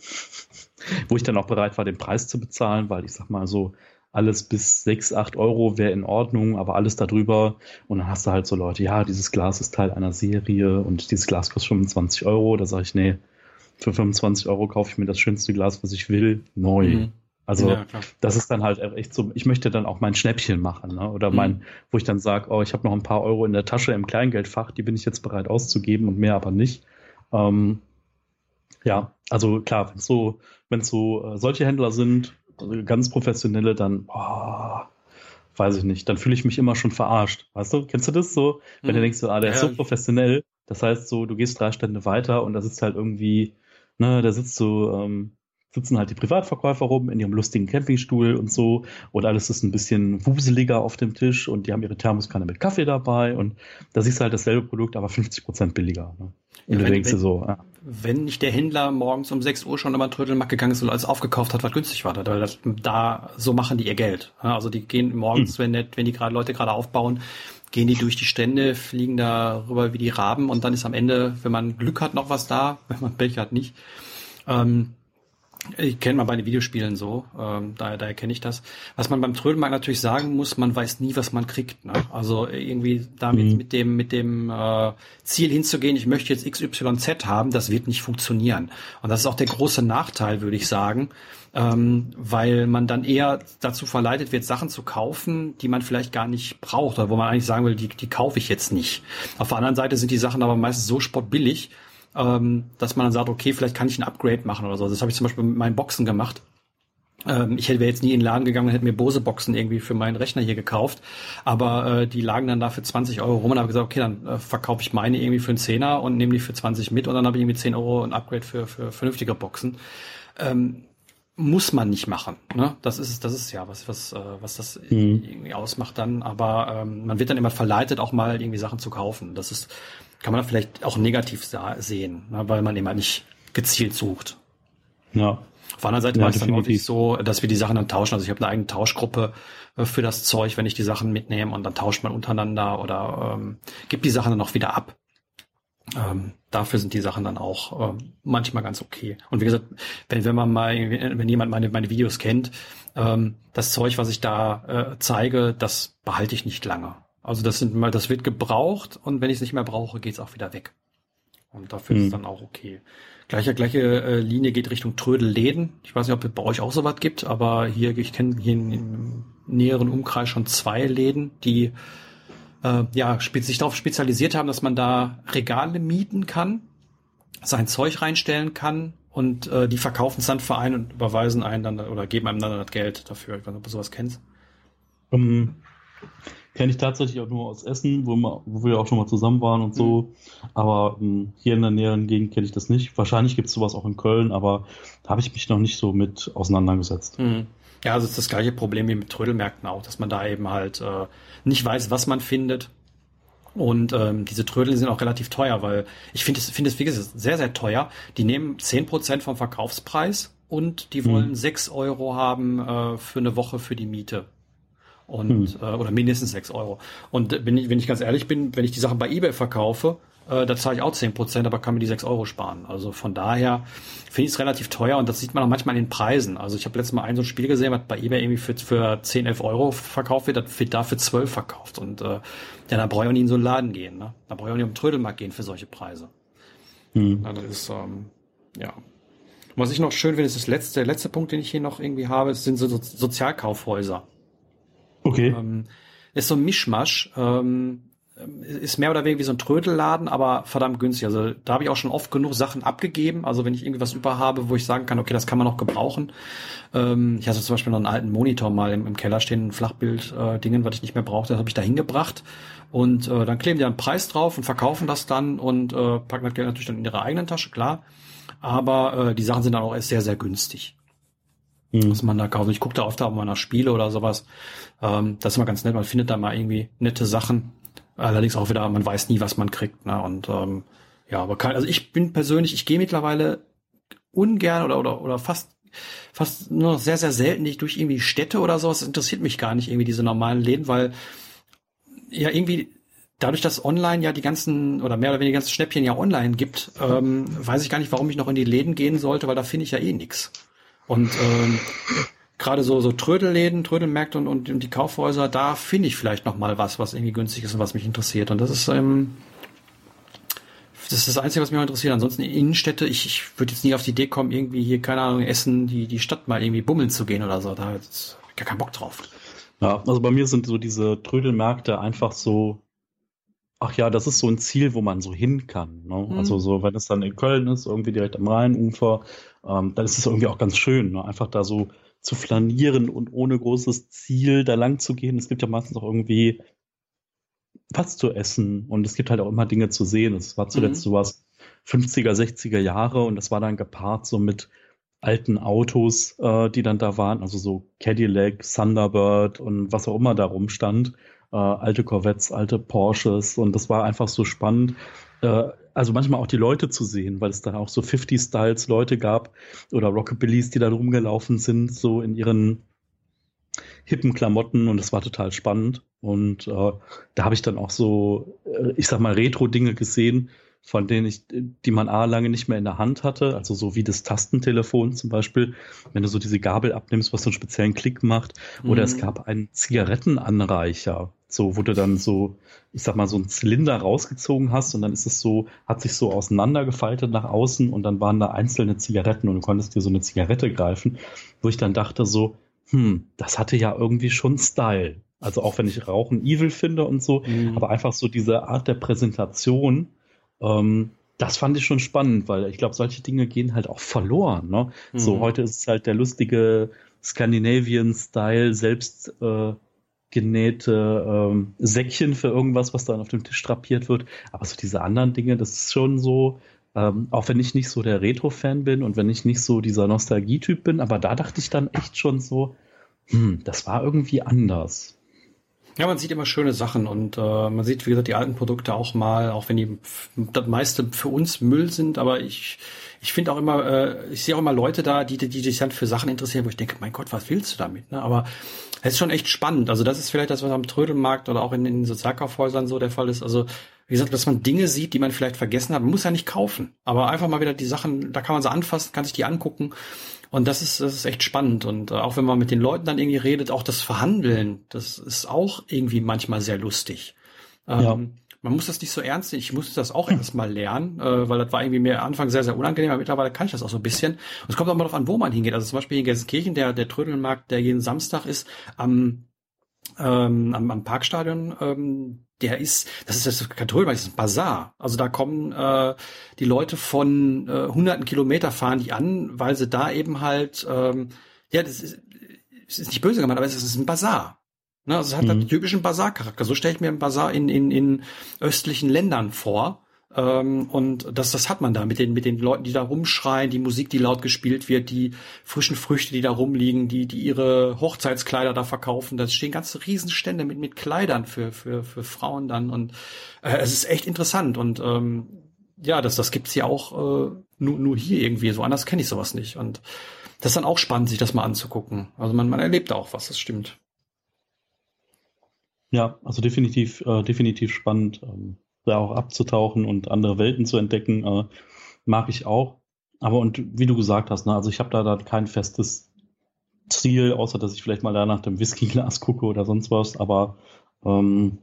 wo ich dann auch bereit war, den Preis zu bezahlen, weil ich sag mal so, alles bis sechs, acht Euro wäre in Ordnung, aber alles darüber. Und dann hast du halt so Leute, ja, dieses Glas ist Teil einer Serie und dieses Glas kostet 25 Euro. Da sage ich, nee, für 25 Euro kaufe ich mir das schönste Glas, was ich will, neu. Mhm. Also ja, das ist dann halt echt so, ich möchte dann auch mein Schnäppchen machen, ne? Oder mein, mhm. wo ich dann sage, oh, ich habe noch ein paar Euro in der Tasche im Kleingeldfach, die bin ich jetzt bereit auszugeben und mehr aber nicht. Ähm, ja, also klar, wenn so, wenn so äh, solche Händler sind, ganz professionelle, dann oh, weiß ich nicht, dann fühle ich mich immer schon verarscht. Weißt du, kennst du das so? Wenn mhm. du denkst, ah, der ja, ist so professionell, das heißt so, du gehst drei Stände weiter und das ist halt irgendwie Ne, da sitzt so, ähm, sitzen halt die Privatverkäufer rum in ihrem lustigen Campingstuhl und so und alles ist ein bisschen wuseliger auf dem Tisch und die haben ihre Thermoskanne mit Kaffee dabei und da siehst du halt dasselbe Produkt, aber 50 Prozent billiger. Ne? Und ja, du wenn, denkst dir so, ja. Wenn nicht der Händler morgens um 6 Uhr schon den Trödelmarkt gegangen ist und alles aufgekauft hat, was günstig war, das, da so machen die ihr Geld. Also die gehen morgens, hm. wenn, wenn die gerade Leute gerade aufbauen, gehen die durch die Stände, fliegen da rüber wie die Raben und dann ist am Ende, wenn man Glück hat, noch was da, wenn man Pech hat, nicht. Ähm, ich kenne mal bei den Videospielen so, ähm, daher, daher kenne ich das. Was man beim Trödelmarkt natürlich sagen muss, man weiß nie, was man kriegt. Ne? Also irgendwie damit mhm. mit dem mit dem äh, Ziel hinzugehen, ich möchte jetzt XYZ haben, das wird nicht funktionieren. Und das ist auch der große Nachteil, würde ich sagen, ähm, weil man dann eher dazu verleitet wird, Sachen zu kaufen, die man vielleicht gar nicht braucht oder wo man eigentlich sagen will, die, die kaufe ich jetzt nicht. Auf der anderen Seite sind die Sachen aber meistens so spottbillig, ähm, dass man dann sagt, okay, vielleicht kann ich ein Upgrade machen oder so. Das habe ich zum Beispiel mit meinen Boxen gemacht. Ähm, ich hätte jetzt nie in den Laden gegangen und hätte mir Bose-Boxen irgendwie für meinen Rechner hier gekauft, aber äh, die lagen dann da für 20 Euro rum und habe gesagt, okay, dann äh, verkaufe ich meine irgendwie für einen Zehner und nehme die für 20 mit und dann habe ich irgendwie 10 Euro ein Upgrade für, für vernünftige Boxen. Ähm, muss man nicht machen. Ne? Das ist das ist ja was was äh, was das mhm. irgendwie ausmacht dann. Aber ähm, man wird dann immer verleitet, auch mal irgendwie Sachen zu kaufen. Das ist kann man vielleicht auch negativ sehen, ne, weil man immer nicht gezielt sucht. Ja. Auf der anderen Seite ja, war es dann auch nicht so, dass wir die Sachen dann tauschen. Also ich habe eine eigene Tauschgruppe äh, für das Zeug, wenn ich die Sachen mitnehme und dann tauscht man untereinander oder ähm, gibt die Sachen dann auch wieder ab. Ähm, dafür sind die Sachen dann auch ähm, manchmal ganz okay. Und wie gesagt, wenn, wenn man mal, wenn jemand meine, meine Videos kennt, ähm, das Zeug, was ich da äh, zeige, das behalte ich nicht lange. Also das sind mal, das wird gebraucht und wenn ich es nicht mehr brauche, geht es auch wieder weg. Und dafür mhm. ist es dann auch okay. Gleiche, gleiche äh, Linie geht Richtung Trödelläden. Ich weiß nicht, ob es bei euch auch sowas gibt, aber hier, ich kenne hier im näheren Umkreis schon zwei Läden, die äh, ja, sich darauf spezialisiert haben, dass man da Regale mieten kann, sein Zeug reinstellen kann und äh, die verkaufen es dann für einen und überweisen einen dann oder geben einem dann das Geld dafür. Ich weiß nicht, ob du sowas kennst. Um, ähm, Kenne ich tatsächlich auch nur aus Essen, wo, wir, wo wir auch schon mal zusammen waren und so. Mhm. Aber ähm, hier in der näheren Gegend kenne ich das nicht. Wahrscheinlich gibt es sowas auch in Köln, aber da habe ich mich noch nicht so mit auseinandergesetzt. Mhm. Ja, also es ist das gleiche Problem wie mit Trödelmärkten auch, dass man da eben halt äh, nicht weiß, was man findet Und ähm, diese Trödel sind auch relativ teuer, weil ich finde es, finde es, wie gesagt, sehr, sehr teuer. Die nehmen zehn Prozent vom Verkaufspreis und die wollen mhm. sechs Euro haben äh, für eine Woche für die Miete. Und, hm. äh, oder mindestens sechs Euro. Und wenn ich, wenn ich ganz ehrlich bin, wenn ich die Sachen bei eBay verkaufe, äh, da zahle ich auch zehn Prozent, aber kann mir die sechs Euro sparen. Also von daher finde ich es relativ teuer und das sieht man auch manchmal in den Preisen. Also ich habe letztes Mal ein so ein Spiel gesehen, was bei eBay irgendwie für, für 10, 11 Euro verkauft wird, das wird da für 12 verkauft. Und äh, ja, da brauche ich auch nicht in so einen Laden gehen. Ne? Da brauche ich auch nicht um den Trödelmarkt gehen für solche Preise. Hm. Ja, das ist, ähm, ja. was ich noch schön finde, ist das letzte, der letzte Punkt, den ich hier noch irgendwie habe, sind so, so Sozialkaufhäuser. Okay. Ähm, ist so ein Mischmasch. Ähm, ist mehr oder weniger wie so ein Trödelladen, aber verdammt günstig. Also da habe ich auch schon oft genug Sachen abgegeben. Also wenn ich irgendwie was über habe, wo ich sagen kann, okay, das kann man noch gebrauchen. Ähm, ich hatte zum Beispiel noch einen alten Monitor mal im, im Keller stehen, ein Flachbild-Dingen, äh, was ich nicht mehr brauchte, das habe ich da hingebracht. Und äh, dann kleben die einen Preis drauf und verkaufen das dann und äh, packen das Geld natürlich dann in ihre eigenen Tasche, klar. Aber äh, die Sachen sind dann auch erst sehr, sehr günstig mhm. was man da kauft. Ich gucke da oft auch mal nach Spiele oder sowas. Ähm, das ist immer ganz nett, man findet da mal irgendwie nette Sachen. Allerdings auch wieder, man weiß nie, was man kriegt. Ne? Und ähm, ja, aber kein, also ich bin persönlich, ich gehe mittlerweile ungern oder oder oder fast fast nur noch sehr sehr selten nicht durch irgendwie Städte oder sowas. Das interessiert mich gar nicht irgendwie diese normalen Läden, weil ja irgendwie dadurch, dass online ja die ganzen oder mehr oder weniger die ganzen Schnäppchen ja online gibt, ähm, weiß ich gar nicht, warum ich noch in die Läden gehen sollte, weil da finde ich ja eh nix. Und ähm, gerade so so Trödelläden, Trödelmärkte und, und, die Kaufhäuser, da finde ich vielleicht noch mal was, was irgendwie günstig ist und was mich interessiert. Und das ist ähm, das ist das Einzige, was mich interessiert. Ansonsten Innenstädte, ich, ich würde jetzt nie auf die Idee kommen, irgendwie hier, keine Ahnung, Essen, die, die Stadt mal irgendwie bummeln zu gehen oder so. Da habe ich gar keinen Bock drauf. Ja, also bei mir sind so diese Trödelmärkte einfach so, ach ja, das ist so ein Ziel, wo man so hin kann. Ne? Mhm. Also so, wenn es dann in Köln ist, irgendwie direkt am Rheinufer, ähm, dann ist es irgendwie auch ganz schön, ne? einfach da so zu flanieren und ohne großes Ziel da lang zu gehen. Es gibt ja meistens auch irgendwie was zu essen und es gibt halt auch immer Dinge zu sehen. Es war zuletzt mhm. sowas 50er, 60er Jahre und das war dann gepaart so mit alten Autos, äh, die dann da waren, also so Cadillac, Thunderbird und was auch immer da rumstand. Äh, alte Corvettes, alte Porsches und das war einfach so spannend. Äh, also manchmal auch die Leute zu sehen, weil es da auch so 50-Styles Leute gab oder Rockabillys, die da rumgelaufen sind, so in ihren hippen Klamotten und es war total spannend. Und äh, da habe ich dann auch so, äh, ich sag mal, Retro-Dinge gesehen, von denen ich, die man A lange nicht mehr in der Hand hatte, also so wie das Tastentelefon zum Beispiel, wenn du so diese Gabel abnimmst, was so einen speziellen Klick macht. Oder mhm. es gab einen Zigarettenanreicher, so wo du dann so, ich sag mal, so einen Zylinder rausgezogen hast und dann ist es so, hat sich so auseinandergefaltet nach außen und dann waren da einzelne Zigaretten und du konntest dir so eine Zigarette greifen, wo ich dann dachte so, hm, das hatte ja irgendwie schon Style. Also auch wenn ich Rauchen evil finde und so, mhm. aber einfach so diese Art der Präsentation, ähm, das fand ich schon spannend, weil ich glaube, solche Dinge gehen halt auch verloren. Ne? Mhm. So heute ist es halt der lustige Scandinavian-Style, selbst äh, genähte ähm, Säckchen für irgendwas, was dann auf dem Tisch drapiert wird. Aber so diese anderen Dinge, das ist schon so, ähm, auch wenn ich nicht so der Retro-Fan bin und wenn ich nicht so dieser Nostalgie-Typ bin, aber da dachte ich dann echt schon so, hm, das war irgendwie anders. Ja, man sieht immer schöne Sachen und äh, man sieht, wie gesagt, die alten Produkte auch mal, auch wenn die das meiste für uns Müll sind, aber ich, ich finde auch immer, äh, ich sehe auch immer Leute da, die, die, die sich dann für Sachen interessieren, wo ich denke, mein Gott, was willst du damit? Ne? Aber es ist schon echt spannend. Also das ist vielleicht das, was am Trödelmarkt oder auch in, den Sozialkaufhäusern so der Fall ist. Also wie gesagt, dass man Dinge sieht, die man vielleicht vergessen hat. Man muss ja nicht kaufen, aber einfach mal wieder die Sachen, da kann man sie anfassen, kann sich die angucken und das ist, das ist echt spannend. Und äh, auch wenn man mit den Leuten dann irgendwie redet, auch das Verhandeln, das ist auch irgendwie manchmal sehr lustig. Ähm, ja. Man muss das nicht so ernst nehmen. Ich musste das auch erst mal lernen, äh, weil das war irgendwie mir am Anfang sehr, sehr unangenehm, aber mittlerweile kann ich das auch so ein bisschen. Und es kommt auch mal darauf an, wo man hingeht. Also zum Beispiel in Gelsenkirchen, der, der Trödelmarkt, der jeden Samstag ist, am ähm, am, am Parkstadion, ähm, der ist, das ist das Katholmarkt, das ist ein Bazar. Also da kommen äh, die Leute von äh, hunderten Kilometer fahren die an, weil sie da eben halt, ähm, ja, das ist, das ist nicht böse gemeint, aber es ist ein Bazar. Ne, also es hat mhm. einen typischen Bazar-Charakter. So stelle ich mir einen Bazar in, in, in östlichen Ländern vor. Ähm, und das, das hat man da mit den, mit den Leuten, die da rumschreien, die Musik, die laut gespielt wird, die frischen Früchte, die da rumliegen, die, die ihre Hochzeitskleider da verkaufen. Da stehen ganze Riesenstände mit, mit Kleidern für, für, für Frauen dann. Und äh, es ist echt interessant. Und ähm, ja, das, das gibt's ja auch äh, nur, nur hier irgendwie. So anders kenne ich sowas nicht. Und das ist dann auch spannend, sich das mal anzugucken. Also man, man erlebt auch was, das stimmt. Ja, also definitiv, äh, definitiv spannend. Ähm da auch abzutauchen und andere Welten zu entdecken, äh, mag ich auch. Aber und wie du gesagt hast, ne, also ich habe da, da kein festes Ziel, außer dass ich vielleicht mal da nach dem Whiskyglas gucke oder sonst was, aber ähm,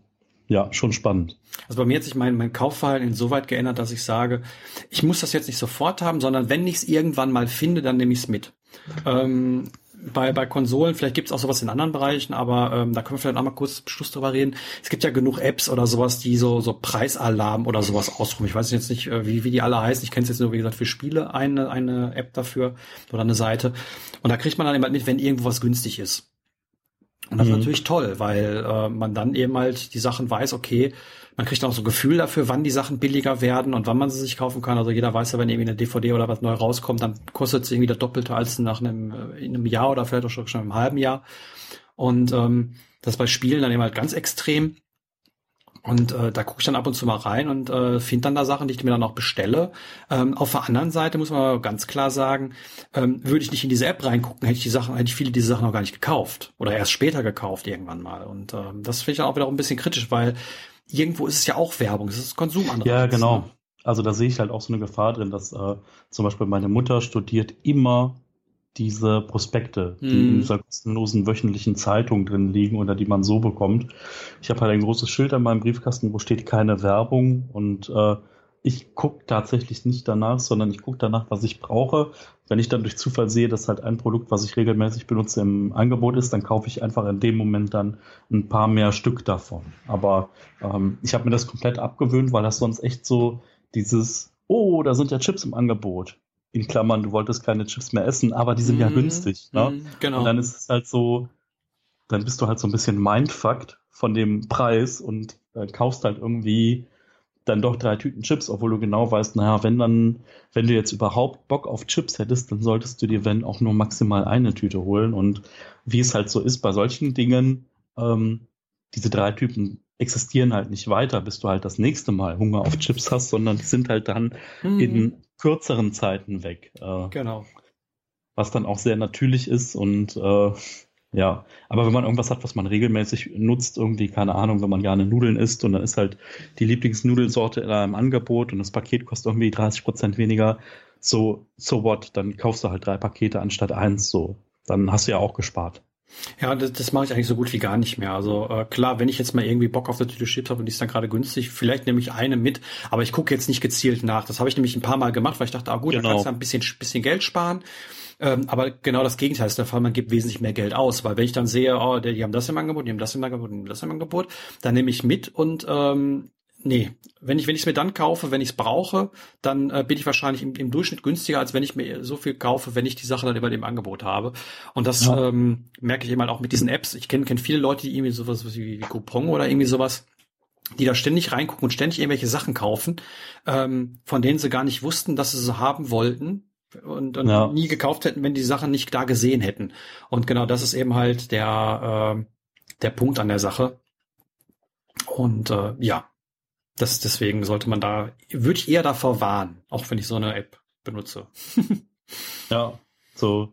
ja, schon spannend. Also bei mir hat sich mein, mein Kaufverhalten insoweit geändert, dass ich sage, ich muss das jetzt nicht sofort haben, sondern wenn ich es irgendwann mal finde, dann nehme ich es mit. Ähm, bei, bei Konsolen, vielleicht gibt es auch sowas in anderen Bereichen, aber ähm, da können wir vielleicht auch mal kurz Schluss drüber reden. Es gibt ja genug Apps oder sowas, die so, so Preisalarm oder sowas ausrufen. Ich weiß jetzt nicht, äh, wie, wie die alle heißen. Ich kenne es jetzt nur, wie gesagt, für Spiele eine, eine App dafür oder eine Seite. Und da kriegt man dann immer mit, wenn irgendwo was günstig ist. Und das mhm. ist natürlich toll, weil äh, man dann eben halt die Sachen weiß, okay, man kriegt auch so ein Gefühl dafür, wann die Sachen billiger werden und wann man sie sich kaufen kann. Also jeder weiß ja, wenn irgendwie eine DVD oder was neu rauskommt, dann kostet es irgendwie das Doppelte als nach einem, äh, in einem Jahr oder vielleicht auch schon im halben Jahr. Und ähm, das bei Spielen dann eben halt ganz extrem. Und äh, da gucke ich dann ab und zu mal rein und äh, finde dann da Sachen, die ich mir dann auch bestelle. Ähm, auf der anderen Seite muss man aber ganz klar sagen, ähm, würde ich nicht in diese App reingucken, hätte ich die Sachen, hätte ich viele diese Sachen noch gar nicht gekauft oder erst später gekauft irgendwann mal. Und ähm, das finde ich dann auch wieder ein bisschen kritisch, weil irgendwo ist es ja auch Werbung, es ist Konsumanreiz. Ja, genau. Ne? Also da sehe ich halt auch so eine Gefahr drin, dass äh, zum Beispiel meine Mutter studiert immer diese Prospekte, die in hm. dieser kostenlosen wöchentlichen Zeitung drin liegen oder die man so bekommt. Ich habe halt ein großes Schild an meinem Briefkasten, wo steht keine Werbung und äh, ich gucke tatsächlich nicht danach, sondern ich gucke danach, was ich brauche. Wenn ich dann durch Zufall sehe, dass halt ein Produkt, was ich regelmäßig benutze, im Angebot ist, dann kaufe ich einfach in dem Moment dann ein paar mehr Stück davon. Aber ähm, ich habe mir das komplett abgewöhnt, weil das sonst echt so dieses, oh, da sind ja Chips im Angebot. In Klammern, du wolltest keine Chips mehr essen, aber die sind mm, ja mhm. günstig. Ne? Mm, genau. Und dann ist es halt so, dann bist du halt so ein bisschen mindfucked von dem Preis und äh, kaufst halt irgendwie dann doch drei Tüten Chips, obwohl du genau weißt, naja, wenn dann, wenn du jetzt überhaupt Bock auf Chips hättest, dann solltest du dir, wenn auch nur maximal eine Tüte holen. Und wie es halt so ist bei solchen Dingen, ähm, diese drei Typen existieren halt nicht weiter, bis du halt das nächste Mal Hunger auf Chips hast, sondern die sind halt dann mhm. in kürzeren Zeiten weg. Äh, genau. Was dann auch sehr natürlich ist und äh, ja, aber wenn man irgendwas hat, was man regelmäßig nutzt, irgendwie, keine Ahnung, wenn man gerne Nudeln isst und dann ist halt die Lieblingsnudelsorte im Angebot und das Paket kostet irgendwie 30 Prozent weniger, so, so what, dann kaufst du halt drei Pakete anstatt eins, so. Dann hast du ja auch gespart. Ja, das, das mache ich eigentlich so gut wie gar nicht mehr. Also äh, klar, wenn ich jetzt mal irgendwie Bock auf eine Tüte Chips habe und die ist dann gerade günstig, vielleicht nehme ich eine mit, aber ich gucke jetzt nicht gezielt nach. Das habe ich nämlich ein paar Mal gemacht, weil ich dachte, ah gut, genau. da kannst du ein bisschen, bisschen Geld sparen. Ähm, aber genau das Gegenteil ist der Fall. Man gibt wesentlich mehr Geld aus, weil wenn ich dann sehe, oh, die haben das im Angebot, die haben das im Angebot, die haben das im Angebot, dann nehme ich mit und ähm, nee, wenn ich wenn ich es mir dann kaufe, wenn ich es brauche, dann äh, bin ich wahrscheinlich im, im, Durchschnitt günstiger, als wenn ich mir so viel kaufe, wenn ich die Sache dann über dem Angebot habe. Und das ja. ähm, merke ich eben halt auch mit diesen Apps. Ich kenne kenn viele Leute, die irgendwie sowas wie, wie Coupon oder irgendwie sowas die da ständig reingucken und ständig irgendwelche Sachen kaufen, ähm, von denen sie gar nicht wussten, dass sie sie haben wollten und, und ja. nie gekauft hätten, wenn die Sachen nicht da gesehen hätten. Und genau das ist eben halt der, äh, der Punkt an der Sache. Und äh, ja, das deswegen sollte man da, würde ich eher davor warnen, auch wenn ich so eine App benutze. ja, so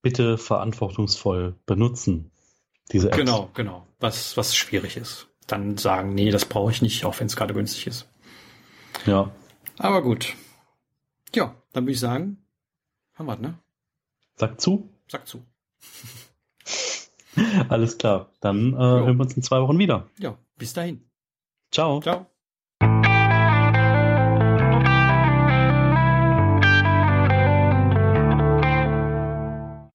bitte verantwortungsvoll benutzen, diese App. Genau, genau. Was, was schwierig ist. Dann sagen, nee, das brauche ich nicht, auch wenn es gerade günstig ist. Ja. Aber gut. Ja, dann würde ich sagen, haben wir, ne? Sag zu. Sag zu. Alles klar. Dann äh, hören wir uns in zwei Wochen wieder. Ja, bis dahin. Ciao. Ciao.